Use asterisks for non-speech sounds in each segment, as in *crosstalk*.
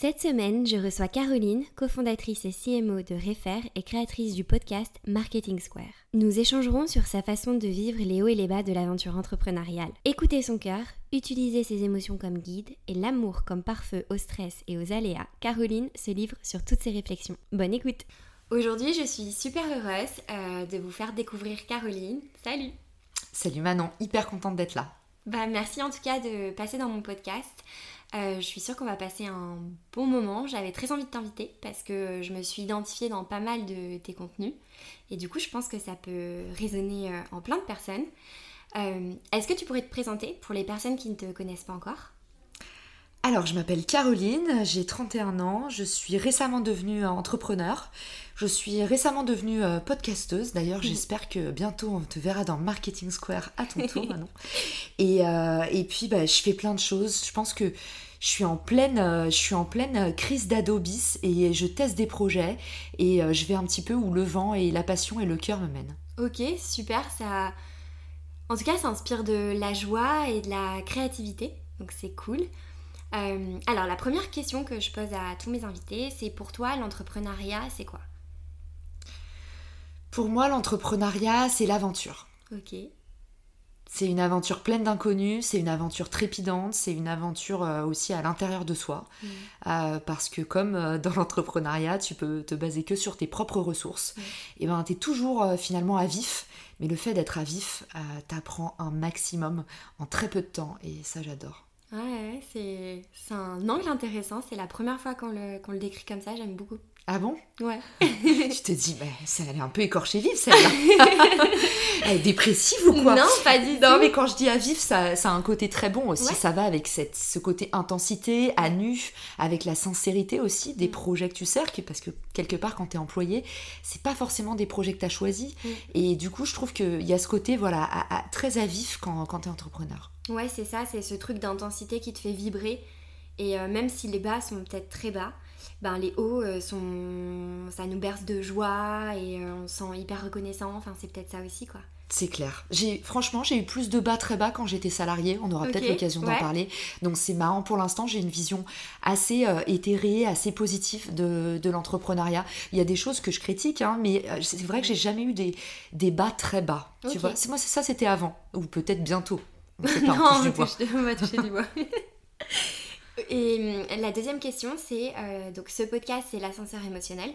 cette semaine, je reçois Caroline, cofondatrice et CMO de Refer et créatrice du podcast Marketing Square. Nous échangerons sur sa façon de vivre les hauts et les bas de l'aventure entrepreneuriale. Écouter son cœur, utiliser ses émotions comme guide et l'amour comme pare-feu au stress et aux aléas. Caroline se livre sur toutes ses réflexions. Bonne écoute Aujourd'hui, je suis super heureuse euh, de vous faire découvrir Caroline. Salut Salut Manon, hyper contente d'être là. Bah, merci en tout cas de passer dans mon podcast. Euh, je suis sûre qu'on va passer un bon moment. J'avais très envie de t'inviter parce que je me suis identifiée dans pas mal de tes contenus. Et du coup, je pense que ça peut résonner euh, en plein de personnes. Euh, est-ce que tu pourrais te présenter pour les personnes qui ne te connaissent pas encore? Alors, je m'appelle Caroline, j'ai 31 ans, je suis récemment devenue entrepreneur, je suis récemment devenue podcasteuse, d'ailleurs j'espère que bientôt on te verra dans Marketing Square à ton tour *laughs* et puis bah, je fais plein de choses, je pense que je suis en pleine, je suis en pleine crise d'adobis et je teste des projets et je vais un petit peu où le vent et la passion et le cœur me mènent. Ok, super, ça... En tout cas, ça inspire de la joie et de la créativité, donc c'est cool. Euh, alors, la première question que je pose à tous mes invités, c'est pour toi, l'entrepreneuriat, c'est quoi? Pour moi, l'entrepreneuriat, c'est l'aventure. Ok. C'est une aventure pleine d'inconnus, c'est une aventure trépidante, c'est une aventure euh, aussi à l'intérieur de soi. Mm. Euh, parce que comme dans l'entrepreneuriat, tu peux te baser que sur tes propres ressources, mm. et ben tu es toujours finalement à vif. Mais le fait d'être à vif, t'apprends un maximum en très peu de temps, et ça j'adore. Ouais, c'est un angle intéressant. C'est la première fois qu'on le, le décrit comme ça. J'aime beaucoup. Ah bon? Ouais. *laughs* tu te dis, bah, ça, elle est un peu écorchée vive, celle-là. *laughs* elle est dépressive ou quoi? Non, pas du tout. Non, mais quand je dis à vif, ça, ça a un côté très bon aussi. Ça va avec cette, ce côté intensité, à nu, avec la sincérité aussi des mm. projets que tu sers. Parce que quelque part, quand tu es employé, c'est pas forcément des projets que tu as choisis. Mm. Et du coup, je trouve qu'il y a ce côté voilà, très à vif quand, quand tu es entrepreneur. Ouais, c'est ça, c'est ce truc d'intensité qui te fait vibrer. Et euh, même si les bas sont peut-être très bas, ben les hauts euh, sont ça nous berce de joie et euh, on se sent hyper reconnaissant. Enfin, c'est peut-être ça aussi, quoi. C'est clair. J'ai franchement, j'ai eu plus de bas très bas quand j'étais salariée. On aura peut-être l'occasion d'en parler. Donc c'est marrant. Pour l'instant, j'ai une vision assez éthérée, assez positive de, de l'entrepreneuriat. Il y a des choses que je critique, hein, mais c'est vrai que j'ai jamais eu des, des bas très bas. Tu vois, moi ça c'était avant ou peut-être bientôt. *laughs* non, du on va toucher du bois. *laughs* Et hum, la deuxième question, c'est euh, donc ce podcast, c'est l'ascenseur émotionnel.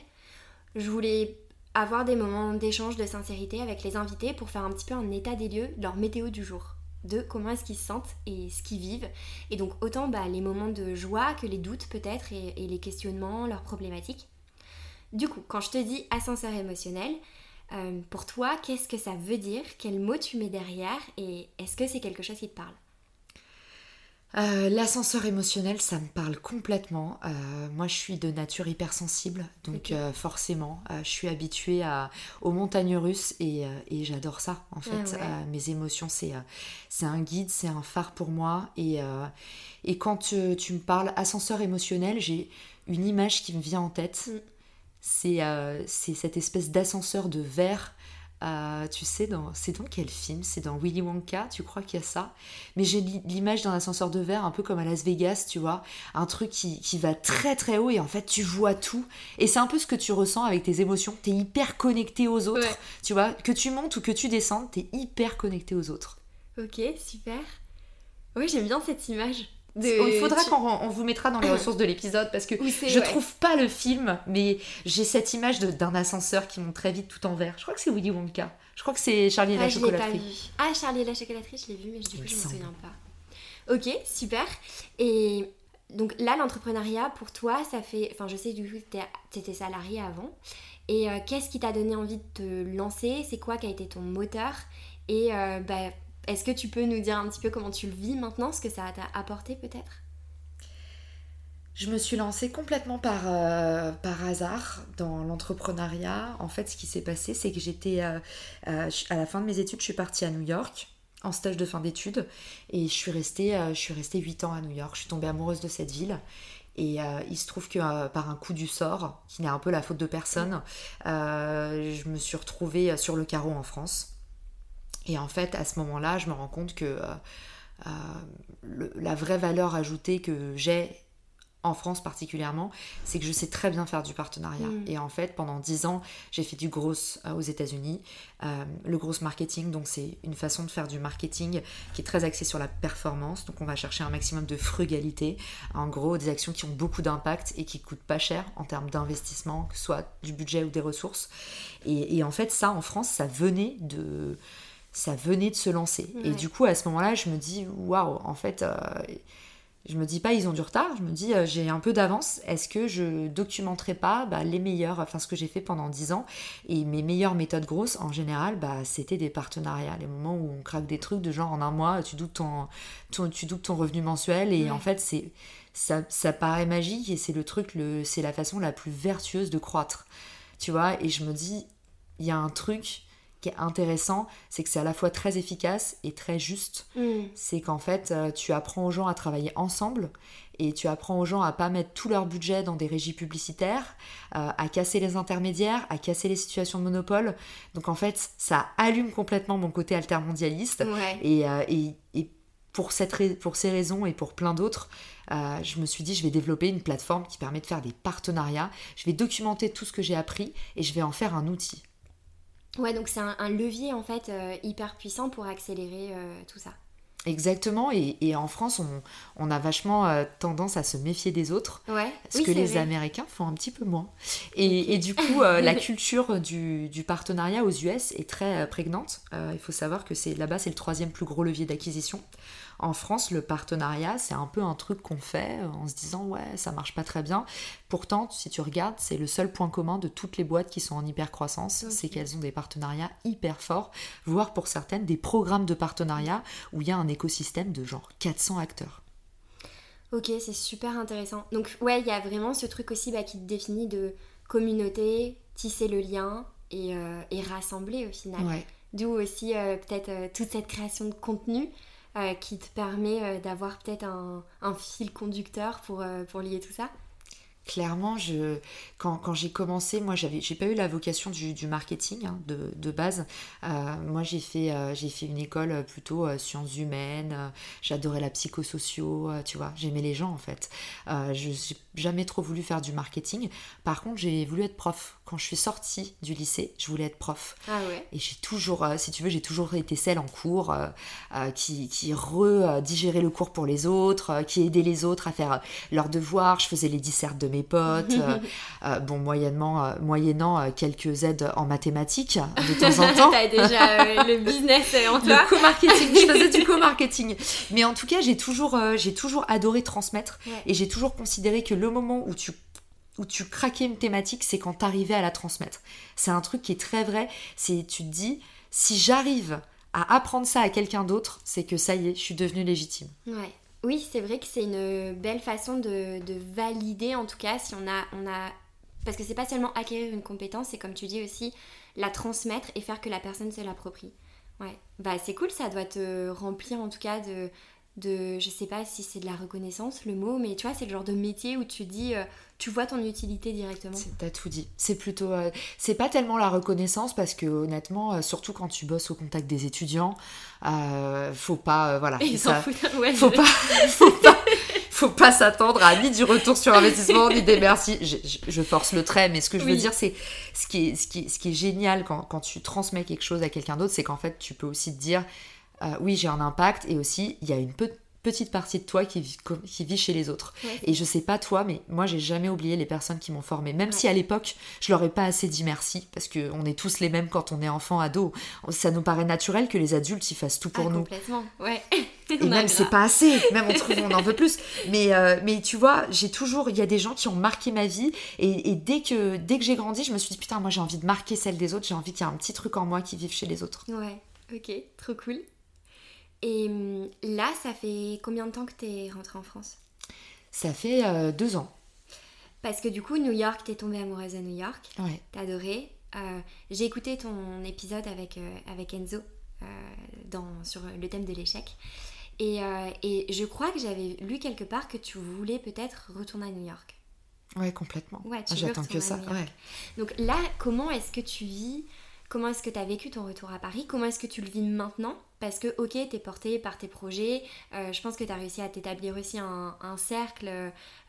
Je voulais avoir des moments d'échange de sincérité avec les invités pour faire un petit peu un état des lieux leur météo du jour, de comment est-ce qu'ils se sentent et ce qu'ils vivent. Et donc autant bah, les moments de joie que les doutes peut-être et, et les questionnements, leurs problématiques. Du coup, quand je te dis ascenseur émotionnel, euh, pour toi, qu'est-ce que ça veut dire? Quel mot tu mets derrière? Et est-ce que c'est quelque chose qui te parle? Euh, L'ascenseur émotionnel, ça me parle complètement. Euh, moi, je suis de nature hypersensible, donc forcément, je suis habituée à, aux montagnes russes et, j'adore ça, en ah fait. mes émotions, c'est un guide, c'est un phare pour moi. Et, et quand tu, me parles ascenseur émotionnel, j'ai une image qui me vient en tête. Mm. Euh, c'est cette espèce d'ascenseur de verre. Euh, tu sais, c'est dans quel film? C'est dans Willy Wonka, tu crois qu'il y a ça? Mais j'ai l'image d'un ascenseur de verre un peu comme à Las Vegas, tu vois, un truc qui, va très très haut et en fait tu vois tout. Et c'est un peu ce que tu ressens avec tes émotions. Tu es hyper connecté aux autres, tu vois, que tu montes ou que tu descendes, tu es hyper connecté aux autres. Ok, super. Oui, j'aime bien cette image. Il faudra qu'on vous mettra dans les *coughs* ressources de l'épisode parce que je trouve pas le film, mais j'ai cette image d'un ascenseur qui monte très vite tout en vert. Je crois que c'est Willy Wonka. Je crois que c'est Charlie et la ah, chocolaterie. Ah, Charlie et la chocolaterie, je l'ai vu, mais du coup, je me souviens pas. Ok, super. Et donc là, l'entrepreneuriat, pour toi, ça fait. Enfin, je sais du coup que tu étais salarié avant. Et euh, qu'est-ce qui t'a donné envie de te lancer? C'est quoi qui a été ton moteur? Et euh, bah, est-ce que tu peux nous dire un petit peu comment tu le vis maintenant, ce que ça t'a apporté peut-être? Je me suis lancée complètement par, euh, par hasard dans l'entrepreneuriat. En fait, ce qui s'est passé, c'est que j'étais à la fin de mes études, je suis partie à New York en stage de fin d'études et je suis restée je suis restée 8 ans à New York. Je suis tombée amoureuse de cette ville et euh, il se trouve que euh, par un coup du sort, qui n'est un peu la faute de personne, euh, je me suis retrouvée sur le carreau en France. Et en fait, à ce moment-là, je me rends compte que la vraie valeur ajoutée que j'ai en France particulièrement, c'est que je sais très bien faire du partenariat. Mm. Et en fait, pendant dix ans, j'ai fait du gros euh, aux États-Unis. Euh, le gros marketing, donc c'est une façon de faire du marketing qui est très axée sur la performance. Donc on va chercher un maximum de frugalité. En gros, des actions qui ont beaucoup d'impact et qui coûtent pas cher en termes d'investissement, que ce soit du budget ou des ressources. Et, en fait, ça, en France, ça venait de ça venait de se lancer. Et du coup, à ce moment-là, je me dis, waouh, en fait, euh, je me dis pas ils ont du retard, je me dis euh, j'ai un peu d'avance, est-ce que je documenterai pas bah, les meilleurs, enfin ce que j'ai fait pendant 10 ans et mes meilleures méthodes grosses en général bah, c'était des partenariats, les moments où on craque des trucs de genre en un mois tu doubles ton, tu ton revenu mensuel et en fait c'est ça, ça paraît magique et c'est le truc, le, c'est la façon la plus vertueuse de croître, tu vois et je me dis il y a un truc qui est intéressant, c'est que c'est à la fois très efficace et très juste. Mm. C'est qu'en fait, euh, tu apprends aux gens à travailler ensemble et tu apprends aux gens à pas mettre tout leur budget dans des régies publicitaires, euh, à casser les intermédiaires, à casser les situations de monopole. Donc en fait, ça allume complètement mon côté altermondialiste. Et, euh, et, et, pour, cette, pour ces raisons et pour plein d'autres, je me suis dit, je vais développer une plateforme qui permet de faire des partenariats. Je vais documenter tout ce que j'ai appris et je vais en faire un outil. Ouais, donc c'est un, levier en fait euh, hyper puissant pour accélérer euh, tout ça. Exactement, et, en France, on, a vachement euh, tendance à se méfier des autres, ouais. ce que les Américains font un petit peu moins. Et, du coup, la *laughs* culture du, du, partenariat aux US est très prégnante. il faut savoir que c'est là-bas, c'est le troisième plus gros levier d'acquisition. En France, le partenariat, c'est un peu un truc qu'on fait euh, en se disant ouais, ça marche pas très bien. Pourtant, si tu regardes, c'est le seul point commun de toutes les boîtes qui sont en hyper croissance, c'est qu'elles ont des partenariats hyper forts, voire pour certaines des programmes de partenariat où il y a un écosystème de genre 400 acteurs. Ok, c'est super intéressant. Donc ouais, il y a vraiment ce truc aussi bah, qui te définit de communauté, tisser le lien et, euh, rassembler au final. D'où aussi euh, peut-être toute cette création de contenu qui te permet euh, d'avoir peut-être un, un, fil conducteur pour, euh, pour lier tout ça Clairement, je, quand, quand j'ai commencé, moi, j'avais, j'ai pas eu la vocation du, du marketing hein, de, de, base. moi, j'ai fait, j'ai fait une école plutôt sciences humaines. j'adorais la psychosocio, tu vois. J'aimais les gens, en fait. je n'ai jamais trop voulu faire du marketing. Par contre, j'ai voulu être prof quand je suis sortie du lycée, je voulais être prof. Ah ouais. Et j'ai toujours, euh, si tu veux, j'ai toujours été celle en cours euh, euh, qui, qui re-digérait le cours pour les autres, qui aidait les autres à faire leurs devoirs. Je faisais les dissertes de mes potes. bon, moyennement, moyennant quelques aides en mathématiques de temps en *laughs* temps. T'as déjà le business en toi. Le co-marketing, je faisais du *laughs* co-marketing. Mais en tout cas, j'ai toujours, j'ai toujours adoré transmettre. Et j'ai toujours considéré que le moment où tu où tu craquais une thématique, c'est quand tu arrivais à la transmettre. C'est un truc qui est très vrai. C'est tu te dis, si j'arrive à apprendre ça à quelqu'un d'autre, c'est que ça y est, je suis devenue légitime. Ouais. Oui, c'est vrai que c'est une belle façon de, valider, en tout cas, si on a, on a... Parce que c'est pas seulement acquérir une compétence, c'est comme tu dis aussi, la transmettre et faire que la personne se l'approprie. Ouais. Bah c'est cool, ça doit te remplir en tout cas de, de, je sais pas si c'est de la reconnaissance le mot, mais tu vois, c'est le genre de métier où tu dis, euh, tu vois ton utilité directement. T'as tout dit. C'est plutôt, euh, c'est pas tellement la reconnaissance parce que honnêtement, euh, surtout quand tu bosses au contact des étudiants, faut pas, voilà, *laughs* Ils s'en foutent. Ouais, faut, pas, *laughs* faut pas, faut pas s'attendre à ni du retour sur investissement ni des merci. Je, force le trait, mais ce que je veux dire, c'est ce qui est, ce qui, ce qui est génial quand, quand tu transmets quelque chose à quelqu'un d'autre, c'est qu'en fait, tu peux aussi te dire euh, oui, j'ai un impact et aussi il y a une petite partie de toi qui vit, qui vit chez les autres. Et je sais pas toi, mais moi j'ai jamais oublié les personnes qui m'ont formé. Même si à l'époque je leur ai pas assez dit merci, parce qu'on est tous les mêmes quand on est enfant, ado. Ça nous paraît naturel que les adultes y fassent tout pour ah, nous. Complètement, ouais. Et *laughs* même c'est pas assez, même on trouve on en veut plus. Mais, euh, mais tu vois, j'ai toujours, il y a des gens qui ont marqué ma vie et, dès que, dès que j'ai grandi, je me suis dit putain moi j'ai envie de marquer celle des autres, j'ai envie qu'il y ait un petit truc en moi qui vive chez les autres. Ouais, ok, trop cool. Et hum, là, ça fait combien de temps que tu es rentrée en France? Ça fait deux ans. Parce que du coup, New York, t'es tombée amoureuse à New York. Ouais. T'as adoré. J'ai écouté ton épisode avec, avec Enzo dans, sur le thème de l'échec. Et, et, je crois que j'avais lu quelque part que tu voulais peut-être retourner à New York. Ouais, complètement. Ouais, J'attends que ça. Ouais. Donc là, comment est-ce que tu vis Comment est-ce que tu as vécu ton retour à Paris? Comment est-ce que tu le vis maintenant? Parce que, ok, tu es porté par tes projets. Euh, je pense que tu as réussi à t'établir aussi un, cercle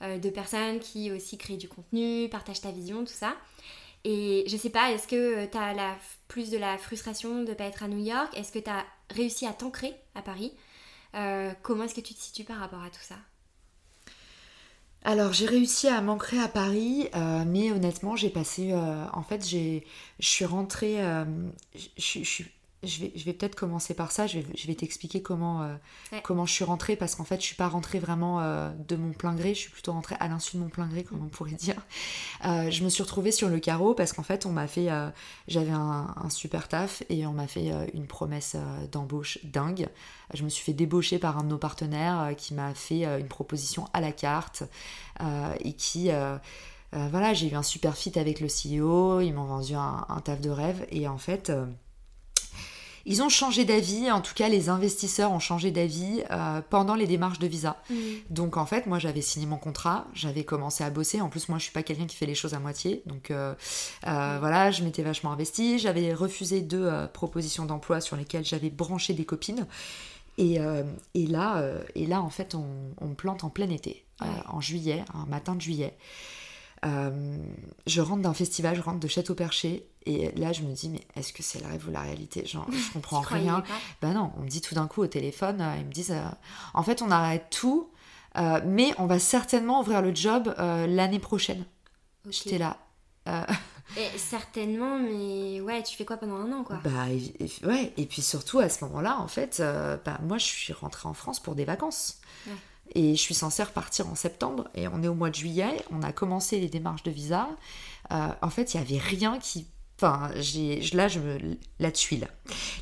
euh, de personnes qui aussi créent du contenu, partagent ta vision, tout ça. Et je sais pas, est-ce que tu as la, plus de la frustration de ne pas être à New York? Est-ce que tu as réussi à t'ancrer à Paris? Euh, Comment est-ce que tu te situes par rapport à tout ça? Alors j'ai réussi à m'ancrer à Paris, euh, mais honnêtement j'ai passé, euh, en fait j'ai, je suis rentrée, euh, je vais, je vais peut-être commencer par ça, je vais, je vais t'expliquer comment, euh, comment je suis rentrée, parce qu'en fait, je suis pas rentrée vraiment euh, de mon plein gré, je suis plutôt rentrée à l'insu de mon plein gré, comme on pourrait dire. Euh, je me suis retrouvée sur le carreau parce qu'en fait, on m'a fait, j'avais un, un, super taf et on m'a fait une promesse d'embauche dingue. Je me suis fait débaucher par un de nos partenaires qui m'a fait une proposition à la carte et qui... voilà, j'ai eu un super fit avec le CEO, ils m'ont vendu un, un, taf de rêve et en fait, ils ont changé d'avis, en tout cas les investisseurs ont changé d'avis euh, pendant les démarches de visa. Mm. Donc en fait, moi j'avais signé mon contrat, j'avais commencé à bosser. En plus, moi je suis pas quelqu'un qui fait les choses à moitié. Donc euh, euh, voilà, je m'étais vachement investie. J'avais refusé deux propositions d'emploi sur lesquelles j'avais branché des copines. Et, et, là, et là, en fait, on, me plante en plein été, en juillet, un matin de juillet. Je rentre d'un festival, je rentre de Château-Perché, et là, je me dis, mais est-ce que c'est le rêve ou la réalité? Genre, je comprends rien. Bah non, on me dit tout d'un coup au téléphone, euh, ils me disent, euh, en fait, on arrête tout, euh, mais on va certainement ouvrir le job l'année prochaine. J'étais là. *laughs* Et certainement, mais ouais, tu fais quoi pendant un an, quoi? Bah ouais, et puis surtout à ce moment-là, en fait, bah, moi, je suis rentrée en France pour des vacances. Et je suis censée repartir en septembre, et on est au mois de juillet, on a commencé les démarches de visa. en fait, il n'y avait rien qui Enfin, là, je me, la tuile.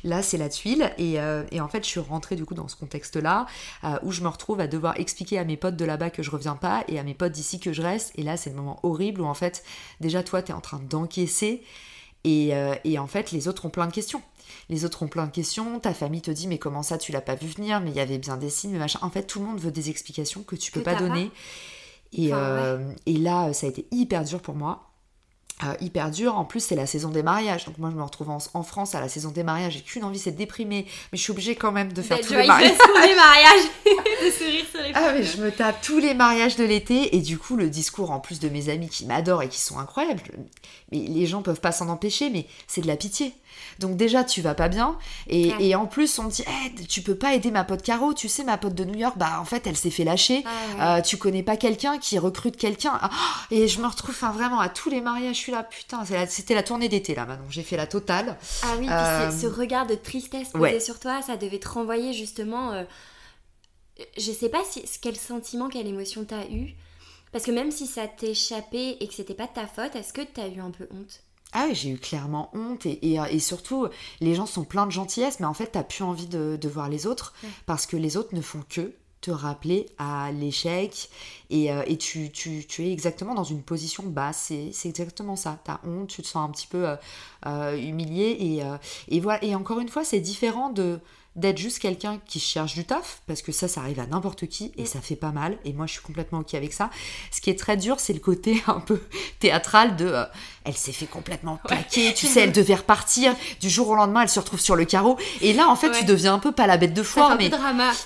Là, c'est la tuile. Et, euh, et, en fait, je suis rentrée du coup dans ce contexte-là euh, où je me retrouve à devoir expliquer à mes potes de là-bas que je reviens pas et à mes potes d'ici que je reste. Et là, c'est le moment horrible où en fait, déjà, toi, tu es en train d'encaisser. Et, euh, et, en fait, les autres ont plein de questions. Les autres ont plein de questions. Ta famille te dit, mais comment ça, tu l'as pas vu venir Mais il y avait bien des signes, mais machin. En fait, tout le monde veut des explications que tu peux pas donner. Et, et là, ça a été hyper dur pour moi. Euh, hyper dur. En plus, c'est la saison des mariages. Donc moi, je me retrouve en, France à la saison des mariages. J'ai qu'une envie, c'est de déprimer. Mais je suis obligée quand même de faire tous les mariages. les mariages. *laughs* de sourire sur les Ah mais je me tape tous les mariages de l'été. Et du coup, le discours en plus de mes amis qui m'adorent et qui sont incroyables. Mais les gens peuvent pas s'en empêcher, mais c'est de la pitié. Donc déjà, tu vas pas bien. Et, en plus, on me dit, hey, tu peux pas aider ma pote Caro. Tu sais, ma pote de New York, bah en fait, elle s'est fait lâcher. Ah, euh, tu connais pas quelqu'un qui recrute quelqu'un. Ah, et je me retrouve enfin, vraiment à tous les mariages. Je suis là, putain, c'était la tournée d'été là maintenant. J'ai fait la totale. Ah oui, euh... ce regard de tristesse posé sur toi, ça devait te renvoyer justement. Euh, je sais pas si, quel sentiment, quelle émotion t'as eu. Parce que même si ça t'échappait et que c'était pas de ta faute, est-ce que t'as eu un peu honte? Ah oui, j'ai eu clairement honte et, et, surtout, les gens sont pleins de gentillesse, mais en fait, t'as plus envie de, de, voir les autres parce que les autres ne font que te rappeler à l'échec et, euh, et tu, tu, tu, es exactement dans une position basse. C'est exactement ça. T'as honte, tu te sens un petit peu euh, euh, humilié et, et voilà. Et encore une fois, c'est différent de d'être juste quelqu'un qui cherche du taf, parce que ça, ça arrive à n'importe qui et ça fait pas mal. Et moi, je suis complètement ok avec ça. Ce qui est très dur, c'est le côté *laughs* un peu théâtral de euh, elle s'est fait complètement plaquer, tu sais, elle *laughs* devait repartir. Du jour au lendemain, elle se retrouve sur le carreau. Et là, en fait, tu deviens un peu pas la bête de foire, mais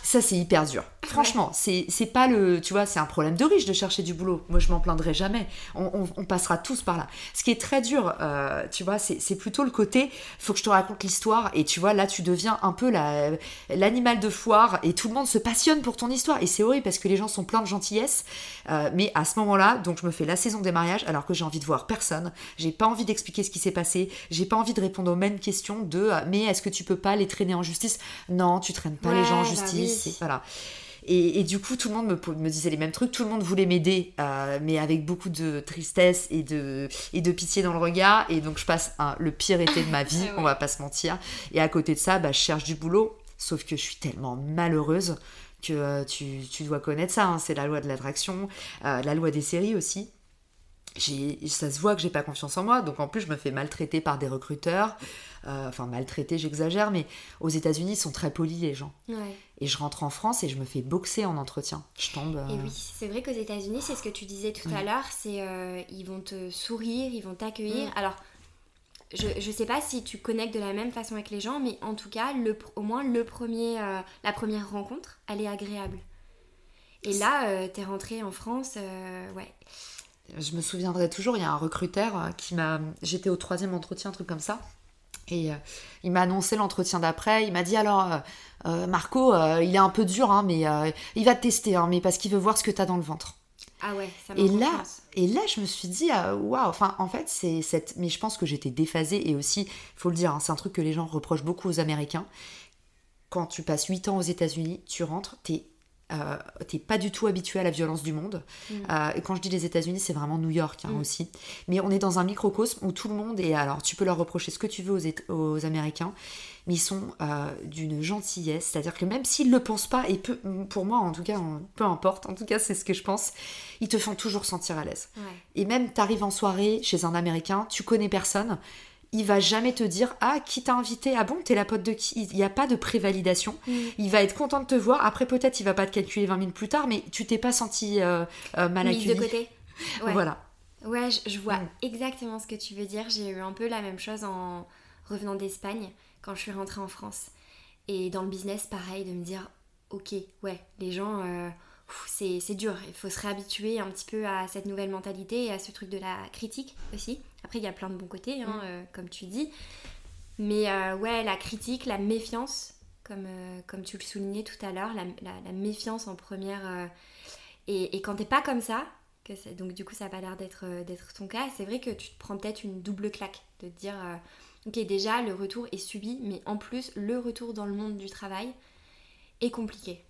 ça, c'est hyper dur. Franchement, c'est pas le. Tu vois, c'est un problème de riche de chercher du boulot. Moi, je m'en plaindrai jamais. On, on, passera tous par là. Ce qui est très dur, euh, tu vois, c'est plutôt le côté faut que je te raconte l'histoire. Et tu vois, là, tu deviens un peu l'animal de foire et tout le monde se passionne pour ton histoire. Et c'est horrible parce que les gens sont pleins de gentillesse. Euh, mais à ce moment-là, donc, je me fais la saison des mariages alors que j'ai envie de voir personne. J'ai pas envie d'expliquer ce qui s'est passé. J'ai pas envie de répondre aux mêmes questions de euh, mais est-ce que tu peux pas les traîner en justice? Non, tu traînes pas les gens en bah justice. Voilà. Et, du coup, tout le monde me, me, disait les mêmes trucs, tout le monde voulait m'aider, euh, mais avec beaucoup de tristesse et de, et de pitié dans le regard. Et donc, je passe le pire été de ma *laughs* vie, on va pas se mentir. Et à côté de ça, bah, je cherche du boulot, sauf que je suis tellement malheureuse que tu, dois connaître ça. Hein. C'est la loi de l'attraction, la loi des séries aussi ça se voit que j'ai pas confiance en moi, donc en plus je me fais maltraiter par des recruteurs. Euh, enfin, maltraiter, j'exagère, mais aux États-Unis, ils sont très polis les gens. Et je rentre en France et je me fais boxer en entretien. Je tombe. Et euh, oui, c'est vrai qu'aux États-Unis, c'est ce que tu disais tout à l'heure, c'est euh, ils vont te sourire, ils vont t'accueillir. Alors, je, je sais pas si tu connectes de la même façon avec les gens, mais en tout cas, le, au moins le premier, la première rencontre, elle est agréable. Et là, tu es rentrée en France, ouais je me souviendrai toujours, il y a un recruteur qui m'a. J'étais au troisième entretien, un truc comme ça. Et euh, il m'a annoncé l'entretien d'après. Il m'a dit alors, euh, Marco, il est un peu dur, hein, mais il va te tester, hein, mais parce qu'il veut voir ce que tu as dans le ventre. Ah ouais, ça et là, et là, je me suis dit, waouh, enfin, en fait, c'est cette. Mais je pense que j'étais déphasée et aussi, il faut le dire, hein, c'est un truc que les gens reprochent beaucoup aux Américains. Quand tu passes 8 ans aux États-Unis, tu rentres, t'es euh, t'es pas du tout habitué à la violence du monde. Mm. Euh, et quand je dis les États-Unis, c'est vraiment New York hein, mm. aussi. Mais on est dans un microcosme où tout le monde est. Alors, tu peux leur reprocher ce que tu veux aux, aux Américains, mais ils sont euh, d'une gentillesse. C'est-à-dire que même s'ils le pensent pas, et peu, pour moi en tout cas, peu importe, en tout cas, c'est ce que je pense, ils te font toujours sentir à l'aise. Et même, t'arrives en soirée chez un Américain, tu connais personne il va jamais te dire ah qui t'a invité? Ah bon t'es la pote de qui il n'y a pas de prévalidation. Mm. il va être content de te voir. Après peut-être il va pas te calculer 20 minutes plus tard mais tu t'es pas senti euh, euh, mal accueilli de côté. *laughs* Voilà. Ouais je, vois mm. exactement ce que tu veux dire. J'ai eu un peu la même chose en revenant d'Espagne quand je suis rentrée en France. Et dans le business pareil de me dire ok ouais les gens euh, c'est dur. Il faut se réhabituer un petit peu à cette nouvelle mentalité et à ce truc de la critique aussi. Après, il y a plein de bons côtés, hein, mm. euh, comme tu dis. Mais euh, ouais, la critique, la méfiance, comme, euh, comme tu le soulignais tout à l'heure, la, méfiance en première. et, et quand t'es pas comme ça, que donc du coup ça n'a pas l'air d'être ton cas, c'est vrai que tu te prends peut-être une double claque de te dire ok déjà le retour est subi, mais en plus le retour dans le monde du travail est compliqué.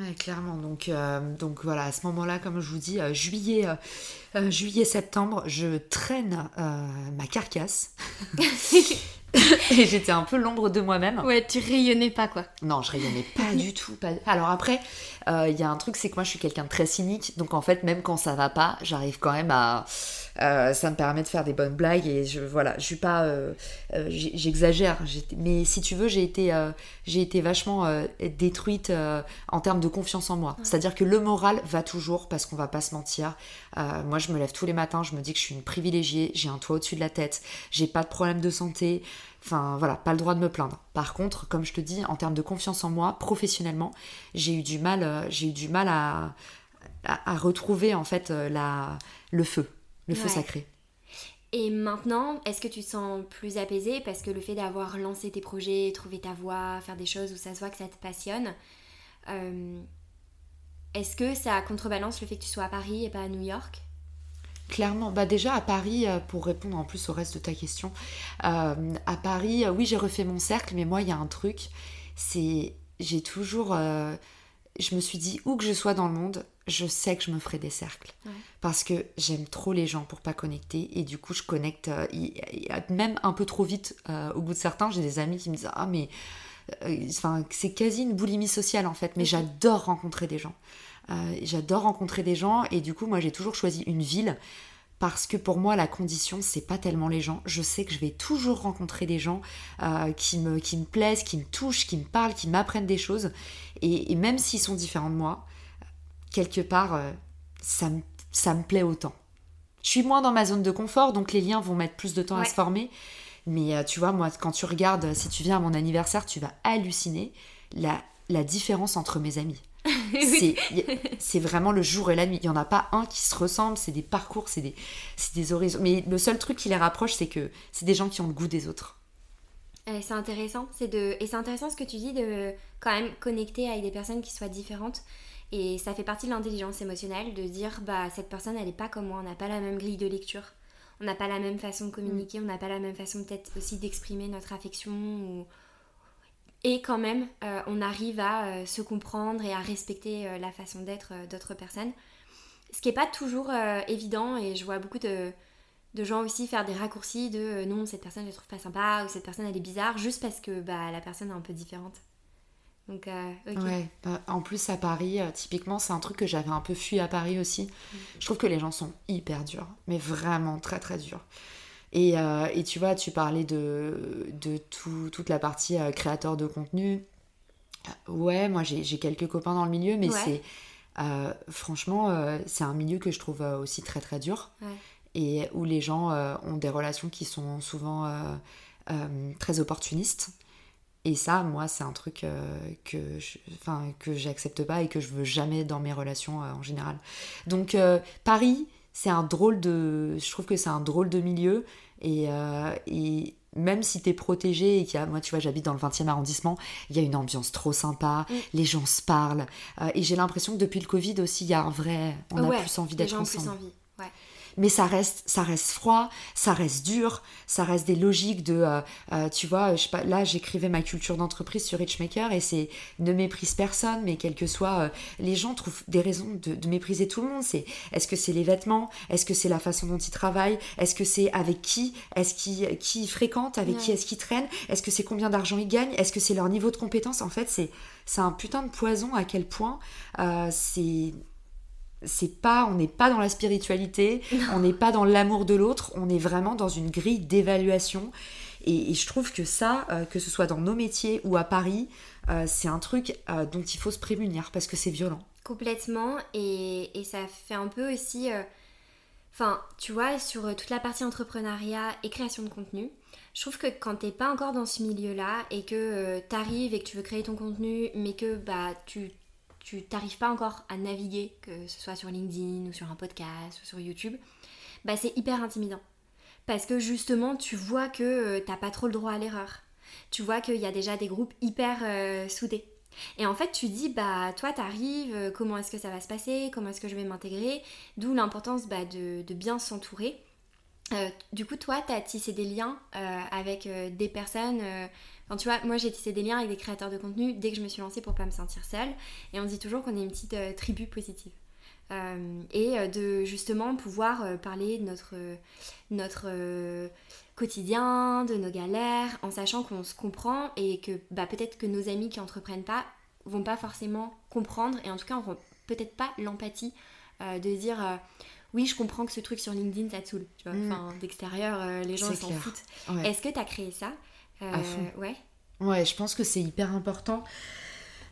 Ouais, clairement. Donc, euh, donc voilà, à ce moment-là, comme je vous dis, euh, juillet, euh, juillet, septembre, je traîne ma carcasse. *laughs* et j'étais un peu l'ombre de moi-même. Ouais, tu rayonnais pas quoi. Non, je rayonnais pas du *laughs* tout. Pas... Alors après, il y a un truc, c'est que moi je suis quelqu'un de très cynique. Donc en fait, même quand ça va pas, j'arrive quand même à. Ça me permet de faire des bonnes blagues et je voilà, je suis pas. J'exagère. Mais si tu veux, j'ai été, j'ai été vachement détruite en termes de confiance en moi. C'est-à-dire que le moral va toujours parce qu'on va pas se mentir. moi, je me lève tous les matins, je me dis que je suis une privilégiée, j'ai un toit au-dessus de la tête, j'ai pas de problème de santé. Enfin voilà, pas le droit de me plaindre. Par contre, comme je te dis, en termes de confiance en moi, professionnellement, j'ai eu du mal, euh, j'ai eu du mal à, à, retrouver en fait euh, la, le feu, le feu sacré. Et maintenant, est-ce que tu te sens plus apaisée parce que le fait d'avoir lancé tes projets, trouver ta voie, faire des choses où ça se voit que ça te passionne, euh, est-ce que ça contrebalance le fait que tu sois à Paris et pas à New York? Clairement, bah déjà à Paris, euh, pour répondre en plus au reste de ta question, euh, à Paris, oui j'ai refait mon cercle, mais moi il y a un truc, c'est j'ai toujours, je me suis dit où que je sois dans le monde, je sais que je me ferai des cercles. Parce que j'aime trop les gens pour pas connecter. Et du coup je connecte même un peu trop vite. au bout de certains, j'ai des amis qui me disent ah mais enfin c'est quasi une boulimie sociale en fait, mais j'adore rencontrer des gens. Euh, j'adore rencontrer des gens. Et du coup, moi, j'ai toujours choisi une ville parce que pour moi, la condition, c'est pas tellement les gens. Je sais que je vais toujours rencontrer des gens euh, qui, me, qui me plaisent, qui me touchent, qui me parlent, qui m'apprennent des choses. Et, même s'ils sont différents de moi, quelque part, euh, ça, me, ça me plaît autant. Je suis moins dans ma zone de confort, donc les liens vont mettre plus de temps à se former. Mais tu vois, moi, quand tu regardes, si tu viens à mon anniversaire, tu vas halluciner la, la différence entre mes amis. *laughs* c'est vraiment le jour et la nuit. Il n'y en a pas un qui se ressemble, c'est des parcours, c'est des, des horizons. Mais le seul truc qui les rapproche, c'est que c'est des gens qui ont le goût des autres. c'est intéressant, c'est de et c'est intéressant ce que tu dis de quand même connecter avec des personnes qui soient différentes et ça fait partie de l'intelligence émotionnelle de dire bah cette personne elle est pas comme moi, on n'a pas la même grille de lecture, on n'a pas la même façon de communiquer, mm. on n'a pas la même façon peut-être aussi d'exprimer notre affection ou et quand même, euh, on arrive à euh, se comprendre et à respecter euh, la façon d'être d'autres personnes. Ce qui n'est pas toujours évident et je vois beaucoup de, gens aussi faire des raccourcis de non, cette personne je la trouve pas sympa ou cette personne elle est bizarre juste parce que bah, la personne est un peu différente. Donc, ouais. Bah, en plus, à Paris, typiquement, c'est un truc que j'avais un peu fui à Paris aussi. Mm. Je trouve que les gens sont hyper durs, mais vraiment très très durs. Et, euh, et tu vois, tu parlais de, de tout, toute la partie créateur de contenu. Ouais, moi j'ai quelques copains dans le milieu, mais c'est. franchement, c'est un milieu que je trouve aussi très très dur. Et où les gens ont des relations qui sont souvent très opportunistes. Et ça, moi, c'est un truc euh, que, je, que j'accepte pas et que je veux jamais dans mes relations euh, en général. Donc, euh, Paris, c'est un drôle de. Je trouve que c'est un drôle de milieu. Et, et même si t'es protégé et qu'il y a. Moi, tu vois, j'habite dans le 20e arrondissement, il y a une ambiance trop sympa, mm. les gens se parlent. et j'ai l'impression que depuis le Covid aussi, il y a un vrai. On a plus envie d'être ensemble. Plus envie. Ouais mais ça reste, ça reste froid, ça reste dur, ça reste des logiques de, euh, euh, tu vois, je pas, là j'écrivais ma culture d'entreprise sur Richmaker et c'est ne méprise personne, mais quel que soit, euh, les gens trouvent des raisons de, mépriser tout le monde. C'est est-ce que c'est les vêtements, est-ce que c'est la façon dont ils travaillent, est-ce que c'est avec qui, est-ce qui qui fréquente, avec qui est-ce qu'ils traînent, est-ce que c'est combien d'argent ils gagnent, est-ce que c'est leur niveau de compétence? En fait, c'est c'est un putain de poison à quel point c'est c'est pas on n'est pas dans la spiritualité on n'est pas dans l'amour de l'autre on est vraiment dans une grille d'évaluation. Et, je trouve que ça euh, que ce soit dans nos métiers ou à Paris euh, c'est un truc euh, dont il faut se prémunir parce que c'est violent. Complètement. Et, et, ça fait un peu aussi enfin tu vois sur toute la partie entrepreneuriat et création de contenu je trouve que quand t'es pas encore dans ce milieu là et que t'arrives et que tu veux créer ton contenu mais que bah tu tu t'arrives pas encore à naviguer, que ce soit sur LinkedIn ou sur un podcast ou sur YouTube, bah c'est hyper intimidant. Parce que justement, tu vois que euh, t'as pas trop le droit à l'erreur. Tu vois qu'il y a déjà des groupes hyper euh, soudés. Et en fait, tu dis, bah, toi, t'arrives, euh, comment est-ce que ça va se passer, comment est-ce que je vais m'intégrer, d'où l'importance bah, de, bien s'entourer. du coup, toi, tu as tissé des liens avec des personnes tu vois, moi j'ai tissé des liens avec des créateurs de contenu dès que je me suis lancée pour pas me sentir seule. Et on dit toujours qu'on est une petite euh, tribu positive. Euh, et euh, de justement pouvoir parler de notre, notre quotidien, de nos galères, en sachant qu'on se comprend et que bah, peut-être que nos amis qui entreprennent pas vont pas forcément comprendre et en tout cas n'auront peut-être pas l'empathie de dire oui, je comprends que ce truc sur LinkedIn, ça te saoule. Tu vois, mm. enfin, d'extérieur, les gens s'en foutent. Est-ce que tu as créé ça? Euh, ouais. Ouais, je pense que c'est hyper important.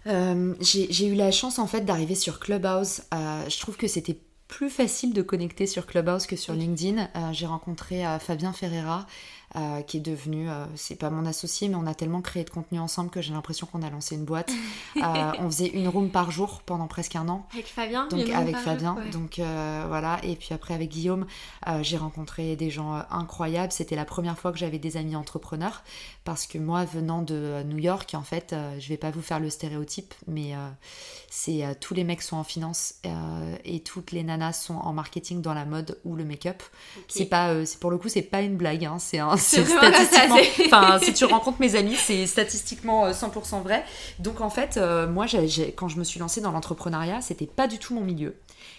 Euh, j'ai eu la chance en fait d'arriver sur Clubhouse. Euh, je trouve que c'était plus facile de connecter sur Clubhouse que sur LinkedIn. j'ai rencontré Fabien Ferreira euh, qui est devenu, euh, c'est pas mon associé, mais on a tellement créé de contenu ensemble que j'ai l'impression qu'on a lancé une boîte. *laughs* Euh, on faisait une room par jour pendant presque un an. Avec Fabien Donc avec Fabien. Donc voilà. Et puis après avec Guillaume, j'ai rencontré des gens incroyables. C'était la première fois que j'avais des amis entrepreneurs parce que moi venant de New York, en fait, je vais pas vous faire le stéréotype, mais c'est tous les mecs sont en finance et toutes les nanas sont en marketing dans la mode ou le make-up. C'est pas, c'est pour le coup, c'est pas une blague. Hein, c'est un c'est statistiquement. Enfin, si tu rencontres mes amis, c'est statistiquement 100% euh, vrai. Donc en fait, euh, moi, quand je me suis lancée dans l'entrepreneuriat, c'était pas du tout mon milieu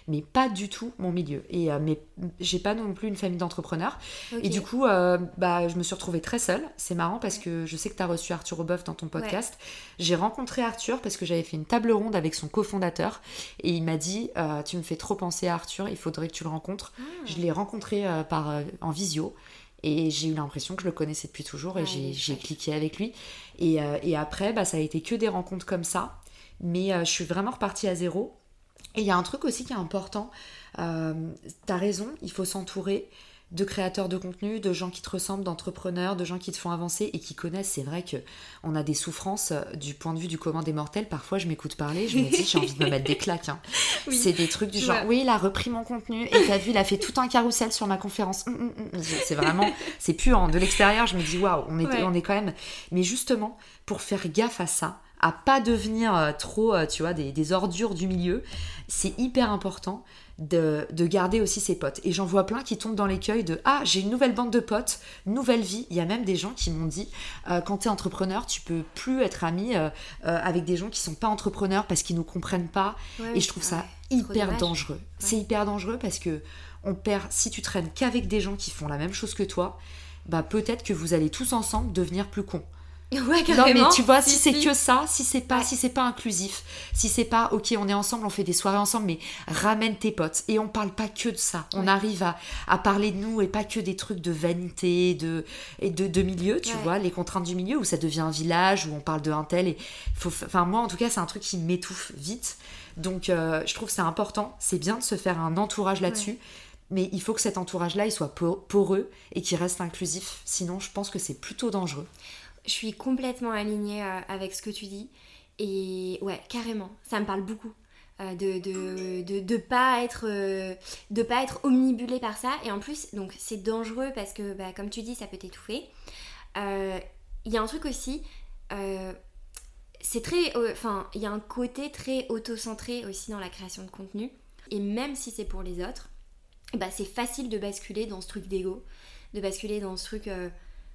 mais pas du tout mon milieu. Et euh, mais j'ai pas non plus une famille d'entrepreneurs. Et du coup, euh, bah, je me suis retrouvée très seule. C'est marrant parce que je sais que tu as reçu Arthur Aubeuf dans ton podcast. J'ai rencontré Arthur parce que j'avais fait une table ronde avec son cofondateur et il m'a dit Tu me fais trop penser à Arthur, il faudrait que tu le rencontres. Ah. Je l'ai rencontré par, en visio. Et j'ai eu l'impression que je le connaissais depuis toujours et j'ai cliqué avec lui. Et, et après, bah, ça a été que des rencontres comme ça. Mais je suis vraiment repartie à zéro. Et il y a un truc aussi qui est important. Euh, T'as raison, il faut s'entourer de créateurs de contenu, de gens qui te ressemblent, d'entrepreneurs, de gens qui te font avancer et qui connaissent. C'est vrai que on a des souffrances euh, du point de vue du commun des mortels. Parfois, je m'écoute parler, je me dis j'ai envie de me mettre des claques. Hein. *laughs* C'est des trucs du genre oui, il a repris mon contenu et t'as vu, il a fait tout un carrousel sur ma conférence. Hum, hum, hum. C'est vraiment, c'est pur. De l'extérieur, je me dis waouh, on est, on est quand même. Mais justement, pour faire gaffe à ça, à pas devenir euh, trop, euh, tu vois, des, ordures du milieu, c'est hyper important de, garder aussi ses potes. Et j'en vois plein qui tombent dans l'écueil de Ah, j'ai une nouvelle bande de potes, nouvelle vie. Il y a même des gens qui m'ont dit euh, Quand tu es entrepreneur, tu peux plus être ami avec des gens qui sont pas entrepreneurs parce qu'ils nous comprennent pas. et je trouve ça hyper dangereux. C'est hyper dangereux parce que on perd, si tu traînes qu'avec des gens qui font la même chose que toi, bah peut-être que vous allez tous ensemble devenir plus cons. *laughs* Ouais. Non mais tu vois, si, Si, c'est si. que ça, si c'est pas, Ouais. si c'est pas inclusif, si c'est pas, ok, on est ensemble, on fait des soirées ensemble, mais ramène tes potes et on parle pas que de ça. On Ouais. arrive à, à parler de nous et pas que des trucs de vanité, de et de, de milieu, tu vois, les contraintes du milieu où ça devient un village où on parle de un tel et faut, enfin moi en tout cas c'est un truc qui m'étouffe vite. Donc euh, je trouve que c'est important, c'est bien de se faire un entourage là-dessus. Mais il faut que cet entourage-là, il soit por- poreux et qu'il reste inclusif. Sinon, je pense que c'est plutôt dangereux. Je suis complètement alignée euh, avec ce que tu dis. Et ouais, carrément, ça me parle beaucoup. euh, de, de, de, pas être euh, pas être omnibulé par ça et en plus donc c'est dangereux parce que bah, comme tu dis ça peut t'étouffer Euh, il y a un truc aussi c'est très enfin il y a un côté très auto-centré aussi dans la création de contenu et même si c'est pour les autres bah, c'est facile de basculer dans ce truc d'ego de basculer dans ce truc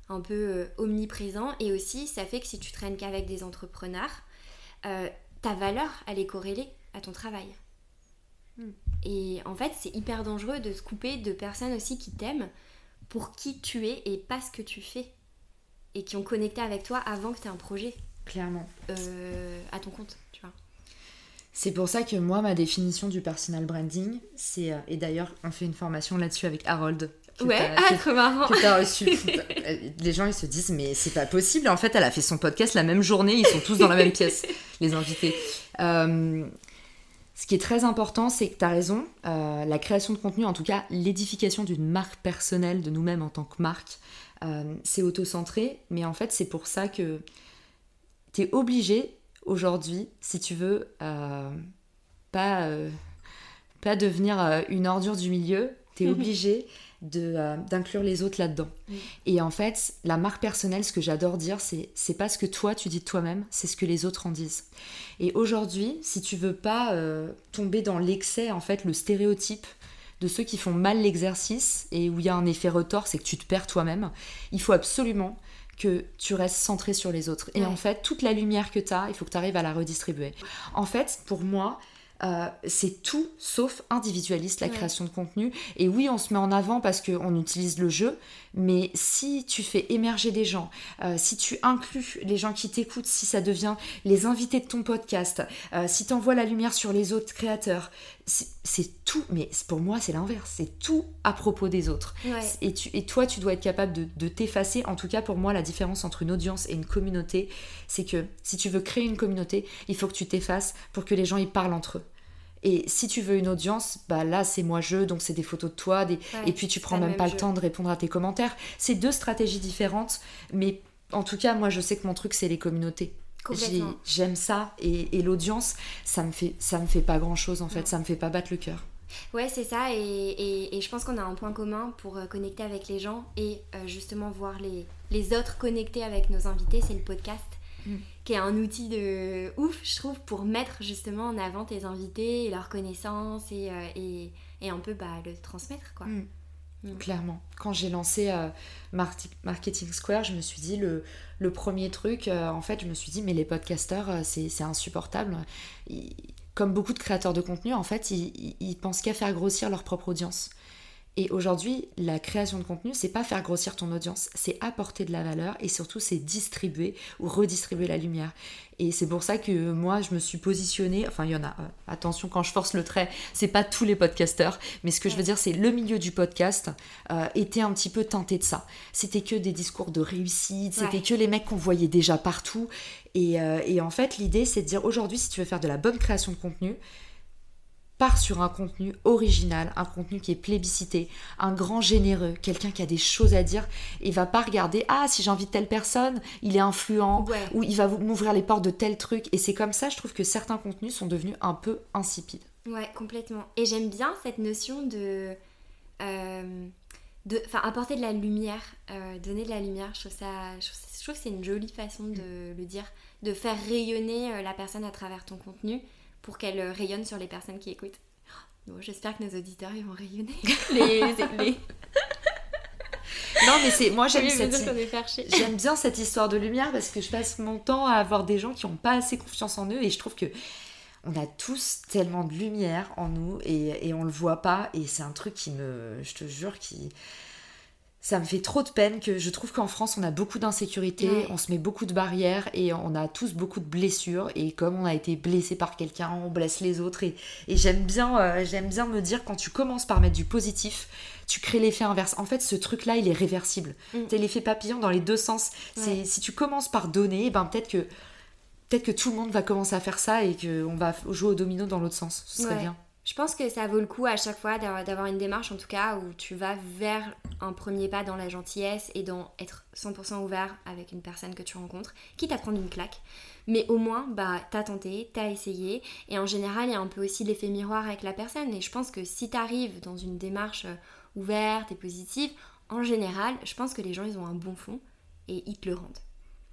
un peu euh, omniprésent et aussi ça fait que si tu traînes qu'avec des entrepreneurs euh, ta valeur elle est corrélée à ton travail Hmm. et en fait c'est hyper dangereux de se couper de personnes aussi qui t'aiment pour qui tu es et pas ce que tu fais et qui ont connecté avec toi avant que tu aies un projet Clairement. euh, à ton compte tu vois C'est pour ça que moi, ma définition du personal branding, c'est. et d'ailleurs, on fait une formation là-dessus avec Harold. Ouais ah trop marrant reçu. *laughs* Les gens, ils se disent, mais c'est pas possible. En fait, elle a fait son podcast la même journée, ils sont tous dans la même pièce, *laughs* les invités. Euh, ce qui est très important, c'est que tu as raison, euh, la création de contenu, en tout cas l'édification d'une marque personnelle de nous-mêmes en tant que marque, euh, c'est auto-centré, mais en fait c'est pour ça que tu es obligé aujourd'hui, si tu veux, pas, pas devenir une ordure du milieu, tu es *laughs* obligé euh, d'inclure les autres là-dedans. Et en fait, la marque personnelle, ce que j'adore dire, c'est c'est pas ce que toi tu dis de toi-même, c'est ce que les autres en disent. Et aujourd'hui, si tu veux pas euh, tomber dans l'excès, en fait, le stéréotype de ceux qui font mal l'exercice et où il y a un effet retort, c'est que tu te perds toi-même, il faut absolument que tu restes centré sur les autres. Et Ouais. en fait, toute la lumière que tu as, il faut que tu arrives à la redistribuer. En fait, pour moi, euh, c'est tout sauf individualiste la Ouais. création de contenu. Et oui, on se met en avant parce qu'on utilise le jeu, mais si tu fais émerger des gens, euh, si tu inclus les gens qui t'écoutent, si ça devient les invités de ton podcast, euh, si tu envoies la lumière sur les autres créateurs, c'est tout, mais pour moi c'est l'inverse, c'est tout à propos des autres. ouais Et, tu, et toi, tu dois être capable de, de t'effacer. En tout cas, pour moi, la différence entre une audience et une communauté, c'est que si tu veux créer une communauté, il faut que tu t'effaces pour que les gens y parlent entre eux. Et si tu veux une audience, bah là c'est moi je, donc c'est des photos de toi, des... Ouais, et puis tu prends même même pas jeu. le temps de répondre à tes commentaires. C'est deux stratégies différentes, mais en tout cas, moi je sais que mon truc c'est les communautés. J'aime ça et, et l'audience, ça me fait ça me fait pas grand chose en fait, Non. ça me fait pas battre le cœur. Ouais, c'est ça, et, et- et je pense qu'on a un point commun pour euh, connecter avec les gens et euh, justement voir les, les autres connecter avec nos invités, c'est le podcast, Qui est un outil de ouf, je trouve, pour mettre justement en avant tes invités et leurs connaissances et, euh, et, et un peu bah, le transmettre, quoi. Mm. Mm. Clairement. Quand j'ai lancé euh, Marketing Square, je me suis dit, le, le premier truc, euh, en fait, je me suis dit, mais les podcasteurs, euh, c'est c'est insupportable. Ils- comme beaucoup de créateurs de contenu, en fait, ils, ils- ils pensent qu'à faire grossir leur propre audience. Et aujourd'hui, la création de contenu, c'est pas faire grossir ton audience, c'est apporter de la valeur et surtout c'est distribuer ou redistribuer la lumière. Et c'est pour ça que moi, je me suis positionnée. Enfin, il y en a. euh, attention, quand je force le trait, c'est pas tous les podcasteurs, mais ce que je veux dire, c'est le milieu du podcast euh, était un petit peu teinté de ça. C'était que des discours de réussite, c'était Ouais. que les mecs qu'on voyait déjà partout. Et, euh, et en fait, l'idée, c'est de dire aujourd'hui, si tu veux faire de la bonne création de contenu, sur un contenu original, un contenu qui est plébiscité, un grand généreux, quelqu'un qui a des choses à dire et va pas regarder ah si j'invite telle personne, il est influent Ouais. ou il va m'ouvrir les portes de tel truc et c'est comme ça je trouve que certains contenus sont devenus un peu insipides. Ouais, complètement. Et j'aime bien cette notion de. euh, de enfin, apporter de la lumière, euh, donner de la lumière. Je trouve, ça, je, trouve, je trouve que c'est une jolie façon de le dire. De faire rayonner euh, la personne à travers ton contenu pour qu'elle euh, rayonne sur les personnes qui écoutent. Bon, J'espère que nos auditeurs ils vont rayonner. *laughs* les, les... Non mais c'est moi Oui, cette. J'aime bien cette histoire de lumière parce que je passe mon temps à avoir des gens qui n'ont pas assez confiance en eux et je trouve que on a tous tellement de lumière en nous et, et on le voit pas et c'est un truc qui me, je te jure, qui ça me fait trop de peine que je trouve qu'en France, on a beaucoup d'insécurité, on se met beaucoup de barrières et on a tous beaucoup de blessures. Et comme on a été blessé par quelqu'un, on blesse les autres. Et, j'aime bien, euh, j'aime bien me dire, quand tu commences par mettre du positif, tu crées l'effet inverse. En fait, ce truc-là, il est réversible. Mm. C'est l'effet papillon dans les deux sens. C'est Si tu commences par donner, ben peut-être que, peut que tout le monde va commencer à faire ça et qu'on va jouer au domino dans l'autre sens. Ce serait bien. Je pense que ça vaut le coup à chaque fois d'avoir une démarche en tout cas où tu vas vers un premier pas dans la gentillesse et dans être 100% ouvert avec une personne que tu rencontres, quitte à prendre une claque. Mais au moins, bah, t'as tenté, t'as essayé. Et en général, il y a un peu aussi l'effet miroir avec la personne. Et je pense que si t'arrives dans une démarche euh, ouverte et positive, en général, je pense que les gens, ils ont un bon fond et ils te le rendent.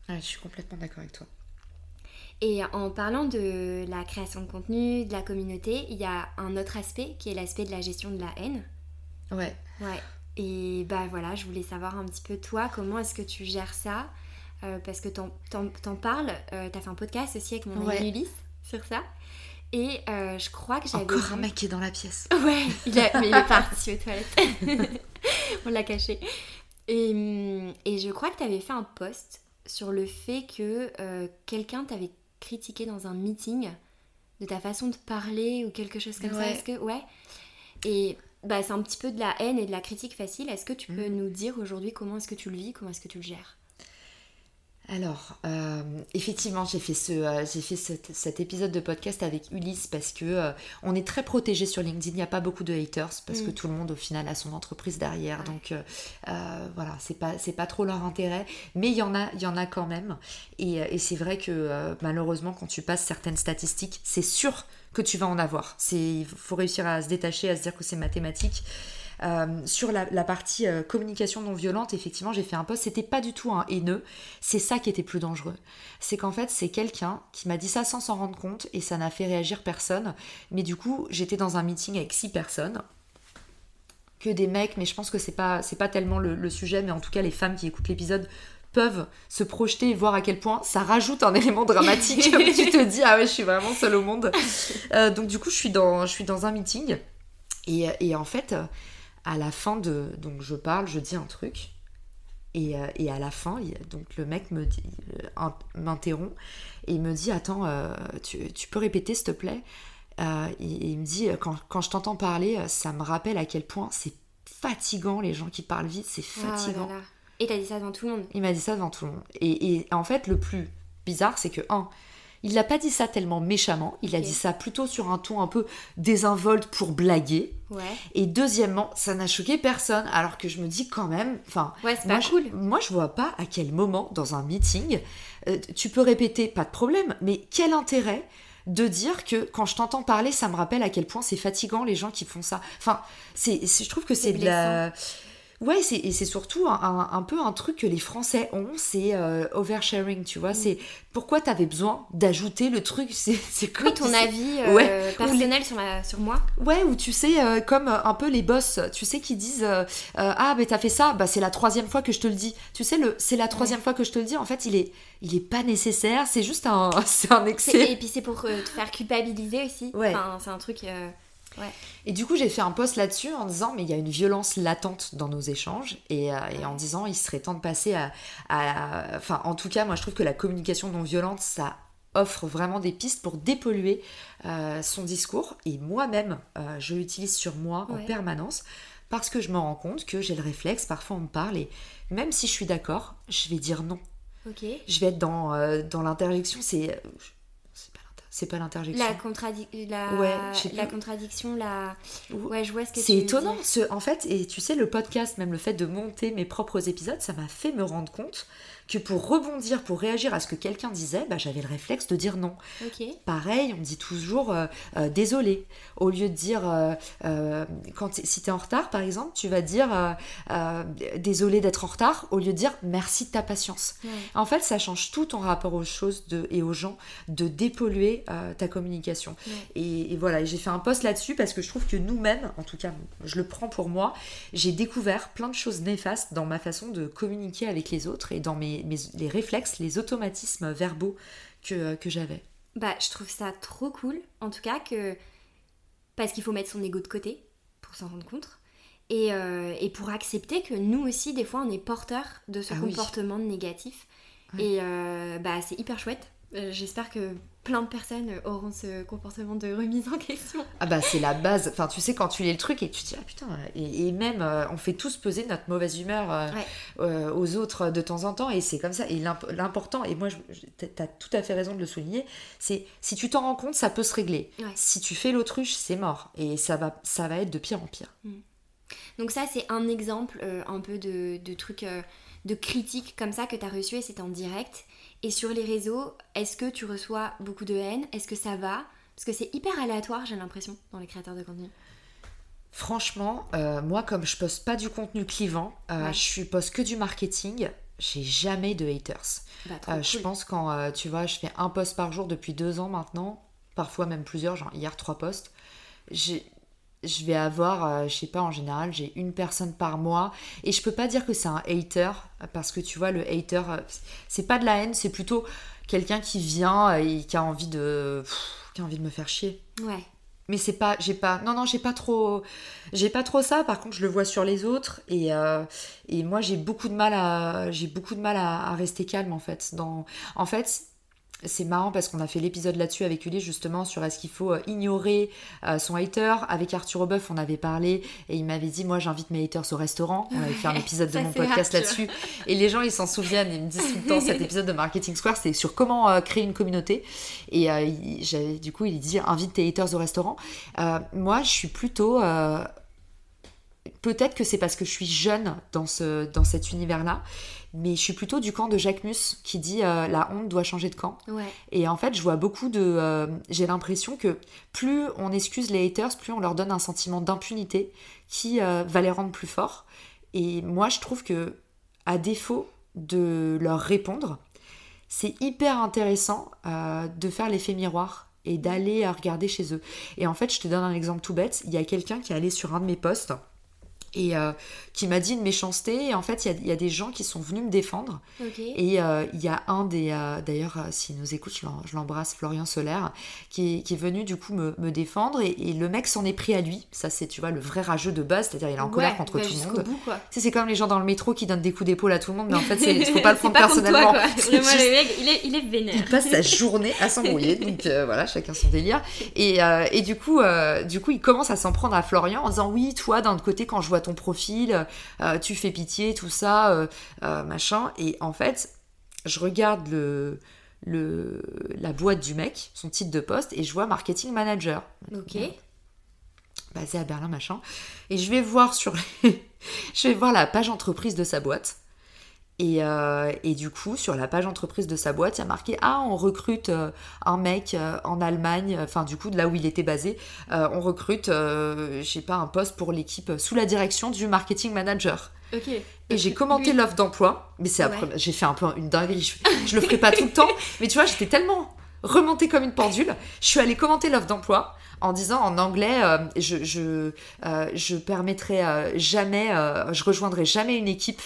je suis complètement d'accord avec toi. Et en parlant de la création de contenu, de la communauté, il y a un autre aspect qui est l'aspect de la gestion de la haine. Ouais. Ouais. Et bah voilà, je voulais savoir un petit peu toi, comment est-ce que tu gères ça? Euh, Parce que t'en, t'en, parles, euh, t'as fait un podcast aussi avec mon ami Ulysse sur ça. Et euh, je crois que j'avais. Encore un mec qui est dans la pièce. *laughs* Ouais, il mais il est parti aux toilettes. *laughs* On l'a caché. Et, hum, et, je crois que tu avais fait un post sur le fait que quelqu'un t'avait critiqué dans un meeting de ta façon de parler ou quelque chose comme ça. Est-ce que. Ouais. Et bah, c'est un petit peu de la haine et de la critique facile. Est-ce que tu peux mm. nous dire aujourd'hui comment est-ce que tu le vis, comment est-ce que tu le gères? Alors, euh, effectivement, j'ai fait, ce, euh, j'ai fait cet, épisode de podcast avec Ulysse parce que euh, on est très protégé sur LinkedIn. Il n'y a pas beaucoup de haters parce que mm. tout le monde, au final, a son entreprise derrière. Donc, voilà, c'est pas, c'est pas trop leur intérêt. Mais il y en a, il y en a quand même. Et, et c'est vrai que malheureusement, quand tu passes certaines statistiques, c'est sûr que tu vas en avoir. Il faut réussir à se détacher, à se dire que c'est mathématique. Euh, sur la, partie euh, communication non violente, effectivement, j'ai fait un post. C'était pas du tout un haineux. C'est ça qui était plus dangereux. C'est qu'en fait, c'est quelqu'un qui m'a dit ça sans s'en rendre compte et ça n'a fait réagir personne. Mais du coup, j'étais dans un meeting avec six personnes que des mecs, mais je pense que c'est pas, c'est pas tellement le, sujet, mais en tout cas, les femmes qui écoutent l'épisode peuvent se projeter et voir à quel point ça rajoute un élément dramatique. *laughs* tu te dis, ah ouais, je suis vraiment seule au monde. Euh, donc du coup, je suis dans, je suis dans un meeting. Et, et en fait, à la fin de. Donc je parle, je dis un truc. Et, euh, et à la fin, donc le mec me dit, euh, m'interrompt et il me dit Attends, euh, tu, tu, peux répéter s'il te plaît? Et, il me dit quand, quand je t'entends parler, ça me rappelle à quel point c'est fatigant les gens qui parlent vite, c'est ah, fatigant. Et t'as dit ça devant tout le monde? Il m'a dit ça devant tout le monde. Et, et en fait, le plus bizarre, c'est que, un, il n'a pas dit ça tellement méchamment, il a dit ça plutôt sur un ton un peu désinvolte pour blaguer. Et deuxièmement, ça n'a choqué personne, alors que je me dis quand même, enfin, ouais, moi, cool. je, moi je vois pas à quel moment dans un meeting euh, tu peux répéter, pas de problème, mais quel intérêt de dire que quand je t'entends parler, ça me rappelle à quel point c'est fatigant les gens qui font ça. Enfin, c'est, je trouve que c'est de la Ouais, et c'est surtout un, peu un truc que les Français ont, c'est euh, oversharing, tu vois. Mm. C'est pourquoi t'avais besoin d'ajouter le truc. *laughs* C'est oui, ton avis euh, personnel sur, sur moi. Ouais, ou tu sais, euh, comme un peu les boss, tu sais, qui disent Ah, mais t'as fait ça, bah c'est la troisième fois que je te le dis. Tu sais, le c'est la troisième fois que je te le dis, en fait, il est, il est pas nécessaire, c'est juste un, *laughs* un excès. Et puis c'est pour te faire culpabiliser aussi. Ouais. Enfin, c'est un truc. Et du coup, j'ai fait un post là-dessus en disant, mais il y a une violence latente dans nos échanges, et, euh, en disant, il serait temps de passer à, Enfin, en tout cas, moi, je trouve que la communication non violente, ça offre vraiment des pistes pour dépolluer euh, son discours. Et moi-même, euh, je l'utilise sur moi en permanence, parce que je me rends compte que j'ai le réflexe, parfois on me parle, et même si je suis d'accord, je vais dire non. Je vais être dans, dans l'interjection, c'est c'est pas l'interjection. La, la... la contradiction, la... Ouais, je vois ce que C'est étonnant, ce... en fait, et tu sais, le podcast, même le fait de monter mes propres épisodes, ça m'a fait me rendre compte que pour rebondir, pour réagir à ce que quelqu'un disait, bah, j'avais le réflexe de dire non. Pareil, on dit toujours euh, euh, désolé. Au lieu de dire, euh, quand si tu es en retard, par exemple, tu vas dire désolé d'être en retard, au lieu de dire merci de ta patience. En fait, ça change tout ton rapport aux choses de, et aux gens de dépolluer ta communication. Et, et, voilà, j'ai fait un post là-dessus parce que je trouve que nous-mêmes, en tout cas, je le prends pour moi, j'ai découvert plein de choses néfastes dans ma façon de communiquer avec les autres et dans mes les réflexes, les automatismes verbaux que, que j'avais. Bah, je trouve ça trop cool, en tout cas, que parce qu'il faut mettre son ego de côté pour s'en rendre compte. et, euh, et, pour accepter que nous aussi, des fois, on est porteur de ce ah comportement négatif. Et euh, bah, c'est hyper chouette. Euh, j'espère que plein de personnes auront ce comportement de remise en question. Ah bah c'est la base. Enfin tu sais quand tu lis le truc et tu te dis ah putain et, même on fait tous peser notre mauvaise humeur aux autres de temps en temps et c'est comme ça et l'important et moi tu as tout à fait raison de le souligner c'est si tu t'en rends compte ça peut se régler. Si tu fais l'autruche c'est mort et ça va ça va être de pire en pire. Mm. Donc ça, c'est un exemple euh, un peu de, de trucs, euh, de critiques comme ça que tu as reçu et c'est en direct. Et sur les réseaux, est-ce que tu reçois beaucoup de haine? Est-ce que ça va? Parce que c'est hyper aléatoire, j'ai l'impression, dans les créateurs de contenu. Franchement, euh, moi, comme je poste pas du contenu clivant, je poste que du marketing, j'ai jamais de haters. Bah, je pense quand, tu vois, je fais un post par jour depuis deux ans maintenant, parfois même plusieurs, genre hier trois posts, j'ai je vais avoir, euh, je sais pas, en général, j'ai une personne par mois. Et je peux pas dire que c'est un hater, parce que tu vois, le hater, euh, c'est pas de la haine, c'est plutôt quelqu'un qui vient et qui a envie de, qui a envie de me faire chier. Ouais. Mais c'est pas, j'ai pas, non non, j'ai pas trop, j'ai pas trop ça. Par contre, je le vois sur les autres et, euh, et moi j'ai beaucoup de mal à, j'ai beaucoup de mal à, à, rester calme en fait. Dans, en fait, c'est marrant parce qu'on a fait l'épisode là-dessus avec Ulysse justement sur est-ce qu'il faut euh, ignorer euh, son hater. Avec Arthur Obeuf, on avait parlé et il m'avait dit moi j'invite mes haters au restaurant. On avait fait un épisode de mon podcast là-dessus et les gens ils s'en souviennent, ils me disent tout le temps cet épisode de Marketing Square c'est sur comment euh, créer une communauté et du coup il dit invite tes haters au restaurant. moi je suis plutôt peut-être que c'est parce que je suis jeune dans, ce, dans cet univers-là, mais je suis plutôt du camp de Jacques Mus qui dit euh, la honte doit changer de camp. Et en fait, je vois beaucoup de. Euh, j'ai l'impression que plus on excuse les haters, plus on leur donne un sentiment d'impunité qui euh, va les rendre plus forts. Et moi, je trouve que, à défaut de leur répondre, c'est hyper intéressant de faire l'effet miroir et d'aller regarder chez eux. Et en fait, je te donne un exemple tout bête. Il y a quelqu'un qui est allé sur un de mes posts et euh, qui m'a dit une méchanceté. Et en fait, il y, a des gens qui sont venus me défendre. Et euh, il y a un des. Euh, d'ailleurs, s'il nous écoute, je l'embrasse, Florian Solaire, qui est, qui est, venu du coup me, me défendre. Et, le mec s'en est pris à lui. Ça, c'est, tu vois, le vrai rageux de base. C'est-à-dire, il est en colère contre tout le monde. C'est comme les gens dans le métro qui donnent des coups d'épaule à tout le monde. Mais en fait, il faut *laughs* pas le prendre personnellement. Vraiment, le mec, il est, il est vénère. Il passe sa journée à s'embrouiller. donc voilà, chacun son délire. Et, et du, coup, du coup, il commence à s'en prendre à Florian en disant Oui, toi, d'un autre côté, quand je vois ton profil, euh, tu fais pitié, tout ça, euh, euh, machin. Et en fait, je regarde le, le, la boîte du mec, son titre de poste, et je vois marketing manager. Ok. Basé à Berlin, machin. Et je vais voir sur *laughs* je vais voir la page entreprise de sa boîte. Euh, et, du coup, sur la page entreprise de sa boîte, il y a marqué Ah, on recrute euh, un mec euh, en Allemagne, enfin, du coup, de là où il était basé, on recrute, je sais pas, un poste pour l'équipe sous la direction du marketing manager. Et j'ai commenté l'offre d'emploi, mais c'est après, j'ai fait un peu une dinguerie, je, je le ferai pas tout le temps, *laughs* mais tu vois, j'étais tellement remontée comme une pendule, je suis allée commenter l'offre d'emploi en disant en anglais, je, je, je permettrai jamais, je rejoindrai jamais une équipe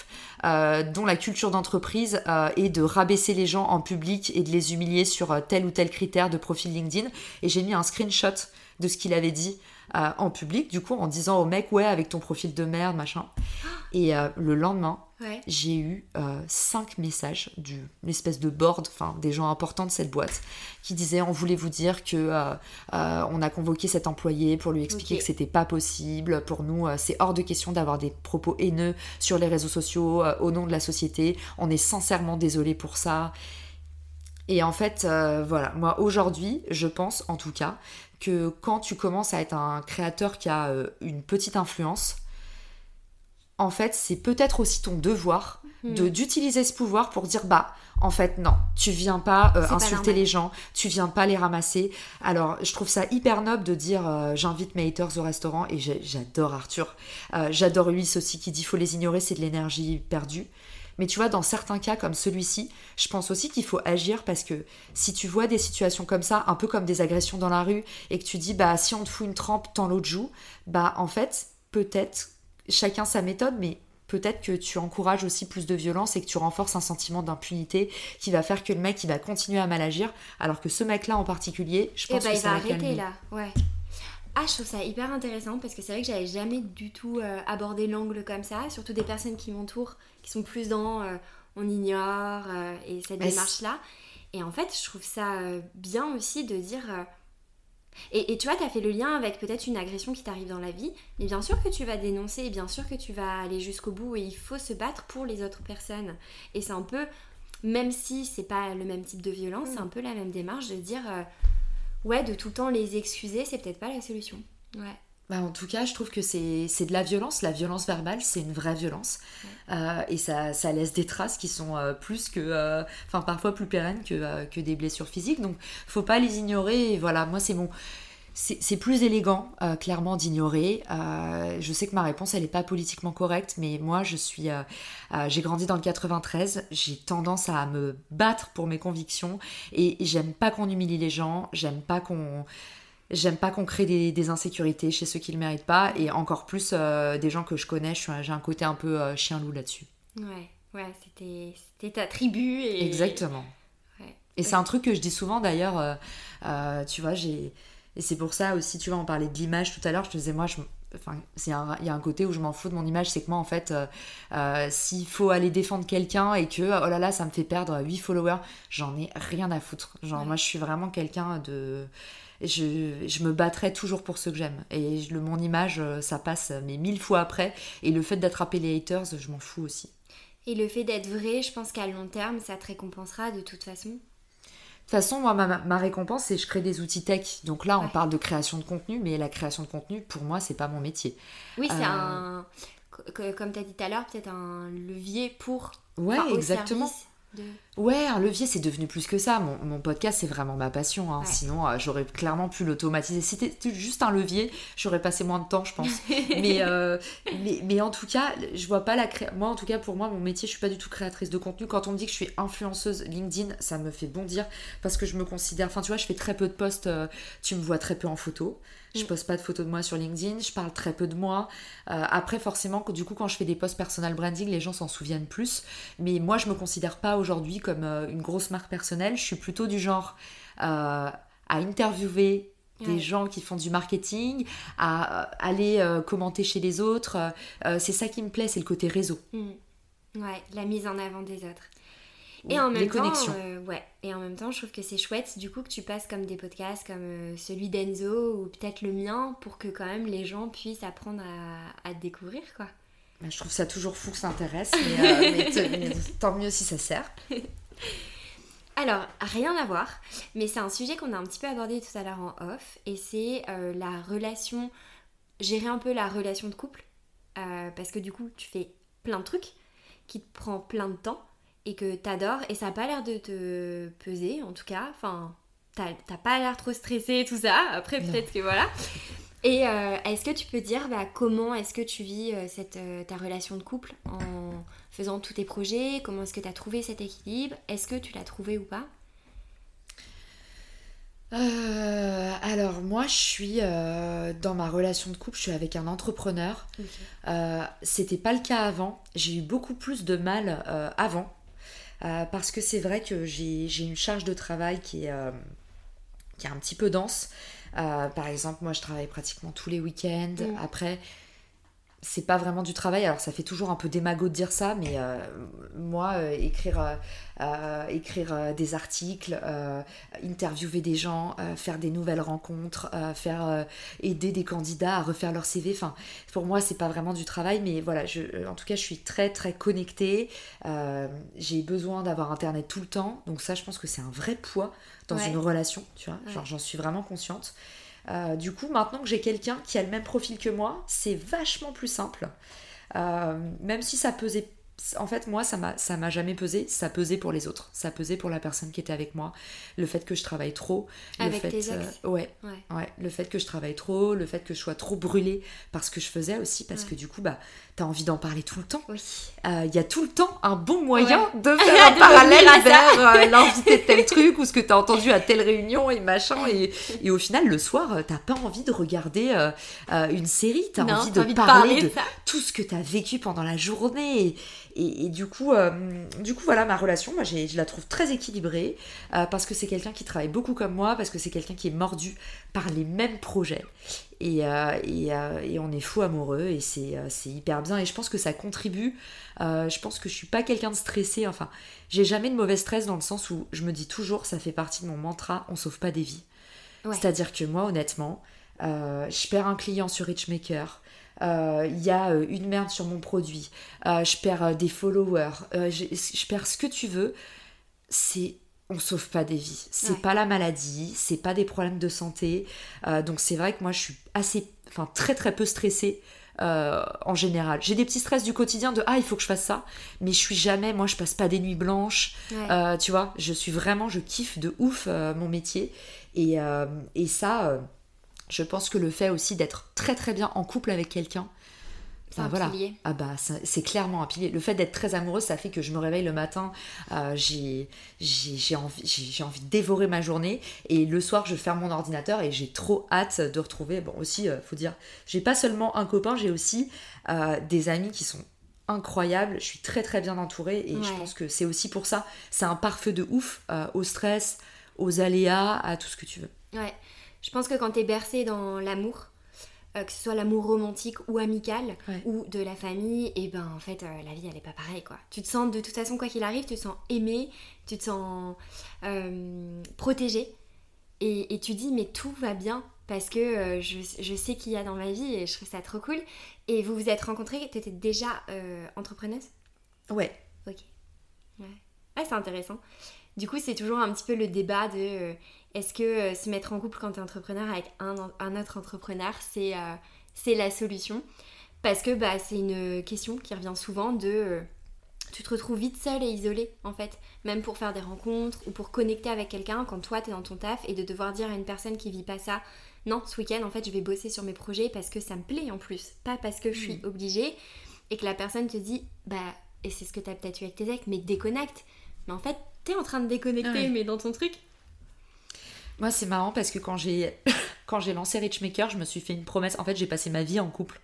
euh, dont la culture d'entreprise euh, est de rabaisser les gens en public et de les humilier sur euh, tel ou tel critère de profil LinkedIn. Et j'ai mis un screenshot de ce qu'il avait dit en public, du coup, en disant au mec, ouais, avec ton profil de merde, machin. *gasps* Et le lendemain, j'ai eu cinq messages d'une espèce de board, enfin des gens importants de cette boîte, qui disaient on voulait vous dire que on a convoqué cet employé pour lui expliquer que c'était pas possible. Pour nous, c'est hors de question d'avoir des propos haineux sur les réseaux sociaux au nom de la société. On est sincèrement désolé pour ça. Et en fait, voilà, moi aujourd'hui, je pense en tout cas que quand tu commences à être un créateur qui a euh, une petite influence, en fait, c'est peut-être aussi ton devoir de hmm. d'utiliser ce pouvoir pour dire bah en fait non, tu viens pas euh, insulter les gens, tu viens pas les ramasser. Alors, je trouve ça hyper noble de dire euh, j'invite mes haters au restaurant et j'adore Arthur. j'adore Ulysse aussi qui dit faut les ignorer, c'est de l'énergie perdue. Mais tu vois, dans certains cas comme celui-ci, je pense aussi qu'il faut agir parce que si tu vois des situations comme ça, un peu comme des agressions dans la rue, et que tu dis, bah si on te fout une trempe, tant l'autre joue, bah en fait, peut-être, chacun sa méthode, mais peut-être que tu encourages aussi plus de violence et que tu renforces un sentiment d'impunité qui va faire que le mec il va continuer à mal agir alors que ce mec là en particulier je eh pense bah, que ça va arrêter là. Ouais Ah, je trouve ça hyper intéressant parce que c'est vrai que j'avais jamais du tout euh, abordé l'angle comme ça, surtout des personnes qui m'entourent, qui sont plus dans euh, on ignore euh, et cette démarche-là. Et en fait, je trouve ça bien aussi de dire. et, et tu vois, tu as fait le lien avec peut-être une agression qui t'arrive dans la vie, mais bien sûr que tu vas dénoncer, et bien sûr que tu vas aller jusqu'au bout, et il faut se battre pour les autres personnes. Et c'est un peu, même si c'est pas le même type de violence, c'est un peu la même démarche de dire, ouais, de tout le temps les excuser, c'est peut-être pas la solution. Ouais. Bah, en tout cas, je trouve que c'est de la violence. La violence verbale, c'est une vraie violence. Euh, et ça, ça laisse des traces qui sont euh, plus que. euh, Enfin, parfois plus pérennes que, que des blessures physiques. Donc, faut pas les ignorer. Et voilà, moi, c'est mon. C'est plus élégant, euh, clairement, d'ignorer. Euh, je sais que ma réponse, elle n'est pas politiquement correcte, mais moi, je suis. euh, J'ai grandi dans le 93. J'ai tendance à me battre pour mes convictions. Et j'aime pas qu'on humilie les gens. J'aime pas qu'on. J'aime pas qu'on crée des, des insécurités chez ceux qui le méritent pas, et encore plus des gens que je connais. J'ai un côté un peu euh, chien-loup là-dessus. Ouais, ouais, c'était ta tribu. Et... Exactement. Ouais. Et c'est un truc que je dis souvent d'ailleurs, tu vois, j'ai. Et c'est pour ça aussi, tu vois, on parlait de l'image tout à l'heure, je te disais, moi, je... enfin, il y a un côté où je m'en fous de mon image, c'est que moi, en fait, euh, euh, s'il faut aller défendre quelqu'un et que, oh là là, ça me fait perdre 8 followers, j'en ai rien à foutre. Genre, Ouais. moi, je suis vraiment quelqu'un de. Je, je me battrai toujours pour ceux que j'aime. Et je- le, mon image, euh, ça passe, mais mille fois après. Et le fait d'attraper les haters, je m'en fous aussi. Et le fait d'être vrai, je pense qu'à long terme, ça te récompensera de toute façon. De toute façon, moi, ma, ma récompense, c'est que je crée des outils tech. Donc là, on Ouais. parle de création de contenu, mais la création de contenu, pour moi, c'est pas mon métier. Oui, c'est Euh. un. co- co- Comme tu as dit tout à l'heure, peut-être un levier pour. Ouais, exactement. service de- Ouais, un levier, c'est devenu plus que ça. Mon, mon podcast, c'est vraiment ma passion. hein. Ouais. Sinon, euh, j'aurais clairement pu l'automatiser. Si c'était juste un levier, j'aurais passé moins de temps, je pense. *laughs* mais, euh, mais, mais en tout cas, je vois pas la cré... Moi, en tout cas, pour moi, mon métier, je suis pas du tout créatrice de contenu. Quand on me dit que je suis influenceuse LinkedIn, ça me fait bondir parce que je me considère. Enfin, tu vois, je fais très peu de posts. euh, tu me vois très peu en photo. Je Mm. poste pas de photos de moi sur LinkedIn. Je parle très peu de moi. Euh, après, forcément, du coup, quand je fais des posts personal branding, les gens s'en souviennent plus. Mais moi, je me considère pas aujourd'hui comme euh, une grosse marque personnelle. Je suis plutôt du genre euh, à interviewer des Ouais. gens qui font du marketing, à aller commenter chez les autres. C'est ça qui me plaît, c'est le côté réseau. Hmm. Ouais, la mise en avant des autres. Et en même les temps, connexions. euh, ouais. Et en même temps, je trouve que c'est chouette du coup que tu passes comme des podcasts comme euh, celui d'Enzo ou peut-être le mien pour que quand même les gens puissent apprendre à, à te découvrir quoi. Bah, Je trouve ça toujours fou que ça intéresse, mais, euh, *laughs* mais tant mieux si ça sert. *laughs* Alors, rien à voir, mais c'est un sujet qu'on a un petit peu abordé tout à l'heure en off, et c'est la relation, gérer un peu la relation de couple, parce que du coup, tu fais plein de trucs qui te prend plein de temps et que t'adores, et ça a pas l'air de te peser, en tout cas, enfin, t'as pas l'air trop stressé et tout ça, après peut-être que voilà. Et euh, est-ce que tu peux dire bah, comment est-ce que tu vis euh, cette, euh, ta relation de couple en faisant tous tes projets? Comment est-ce que tu as trouvé cet équilibre? Est-ce que tu l'as trouvé ou pas? Alors moi, je suis dans ma relation de couple, je suis avec un entrepreneur. Euh, C'était pas le cas avant. J'ai eu beaucoup plus de mal avant. Euh, parce que c'est vrai que j'ai une charge de travail qui est, euh, qui est un petit peu dense. Euh, par exemple, moi je travaille pratiquement tous les week-ends. Mm. Après, c'est pas vraiment du travail. Alors ça fait toujours un peu démago de dire ça, mais euh, moi, euh, écrire, euh, écrire des articles, interviewer des gens, faire des nouvelles rencontres, faire aider des candidats à refaire leur CV. Enfin, pour moi, c'est pas vraiment du travail, mais voilà, je, en tout cas, je suis très très connectée. J'ai besoin d'avoir internet tout le temps, donc ça, je pense que c'est un vrai poids dans Ouais. une relation, tu vois. Ouais. Genre, j'en suis vraiment consciente. Euh, du coup, maintenant que j'ai quelqu'un qui a le même profil que moi, c'est vachement plus simple. Euh, même si ça pesait. En fait, moi, ça m'a, ça m'a jamais pesé. Ça pesait pour les autres. Ça pesait pour la personne qui était avec moi. Le fait que je travaille trop. Le Avec fait, tes ex euh, ouais, Ouais. ouais. Le fait que je travaille trop. Le fait que je sois trop brûlée par ce que je faisais aussi. Parce Ouais. que du coup, bah, t'as envie d'en parler tout le temps. Oui. Euh, Il y a tout le temps un bon moyen Ouais. de *laughs* faire un De parallèle vers euh, *laughs* l'invité de tel truc ou ce que t'as entendu à telle réunion et machin. Et, *laughs* et au final, le soir, euh, t'as pas envie de regarder euh, une série. T'as envie, de, envie de parler de tout ce que t'as vécu pendant la journée. Et, Et, du, coup, euh, du coup, voilà, ma relation, moi, je la trouve très équilibrée euh, parce que c'est quelqu'un qui travaille beaucoup comme moi, parce que c'est quelqu'un qui est mordu par les mêmes projets. Et, euh, et, on est fou amoureux et c'est hyper bien. Et je pense que ça contribue. je pense que je suis pas quelqu'un de stressé. Enfin, j'ai jamais de mauvais stress dans le sens où je me dis toujours, ça fait partie de mon mantra, on sauve pas des vies. C'est-à-dire que moi, honnêtement, je perds un client sur Richmaker il euh, y a euh, une merde sur mon produit, euh, je perds des followers, je, perds ce que tu veux, c'est on sauve pas des vies. C'est pas la maladie, c'est pas des problèmes de santé. donc c'est vrai que moi je suis assez, enfin très très peu stressée en général. J'ai des petits stress du quotidien de ah il faut que je fasse ça, mais je suis jamais, moi je passe pas des nuits blanches. tu vois, je suis vraiment, je kiffe de ouf mon métier et, et ça je pense que le fait aussi d'être très très bien en couple avec quelqu'un, voilà. pilier. Ah bah c'est clairement un pilier. Le fait d'être très amoureuse, ça fait que je me réveille le matin, euh, j'ai envie, envie de dévorer ma journée et le soir je ferme mon ordinateur et j'ai trop hâte de retrouver. Bon aussi, euh, faut dire, j'ai pas seulement un copain, j'ai aussi euh, des amis qui sont incroyables. Je suis très très bien entourée et je pense que c'est aussi pour ça. C'est un pare-feu de ouf au stress, aux aléas, à tout ce que tu veux. Ouais. Je pense que quand tu es bercé dans l'amour, euh, que ce soit l'amour romantique ou amical ou de la famille, et ben en fait euh, la vie elle est pas pareille quoi. Tu te sens de toute façon quoi qu'il arrive, tu te sens aimé, tu te sens euh, protégé et, tu dis mais tout va bien parce que je, je, sais qu'il y a dans ma vie et je trouve ça trop cool. Et vous vous êtes rencontrés, tu étais déjà entrepreneuse? Ouais. Ok. Ouais. ouais c'est intéressant. Du coup c'est toujours un petit peu le débat de est-ce que euh, se mettre en couple quand tu es entrepreneur avec un, autre entrepreneur, euh, c'est la solution? Parce que bah, c'est une question qui revient souvent de... Euh, tu te retrouves vite seul et isolé en fait, même pour faire des rencontres ou pour connecter avec quelqu'un quand toi tu es dans ton taf et de devoir dire à une personne qui vit pas ça, non, ce week-end en fait je vais bosser sur mes projets parce que ça me plaît en plus, pas parce que je suis mm. obligée et que la personne te dit, bah, et c'est ce que tu as peut-être eu avec tes ex, mais déconnecte. Mais en fait, tu es en train de déconnecter, mais dans ton truc, moi, c'est marrant parce que quand j'ai *laughs* quand j'ai lancé Richmaker, je me suis fait une promesse. En fait, j'ai passé ma vie en couple.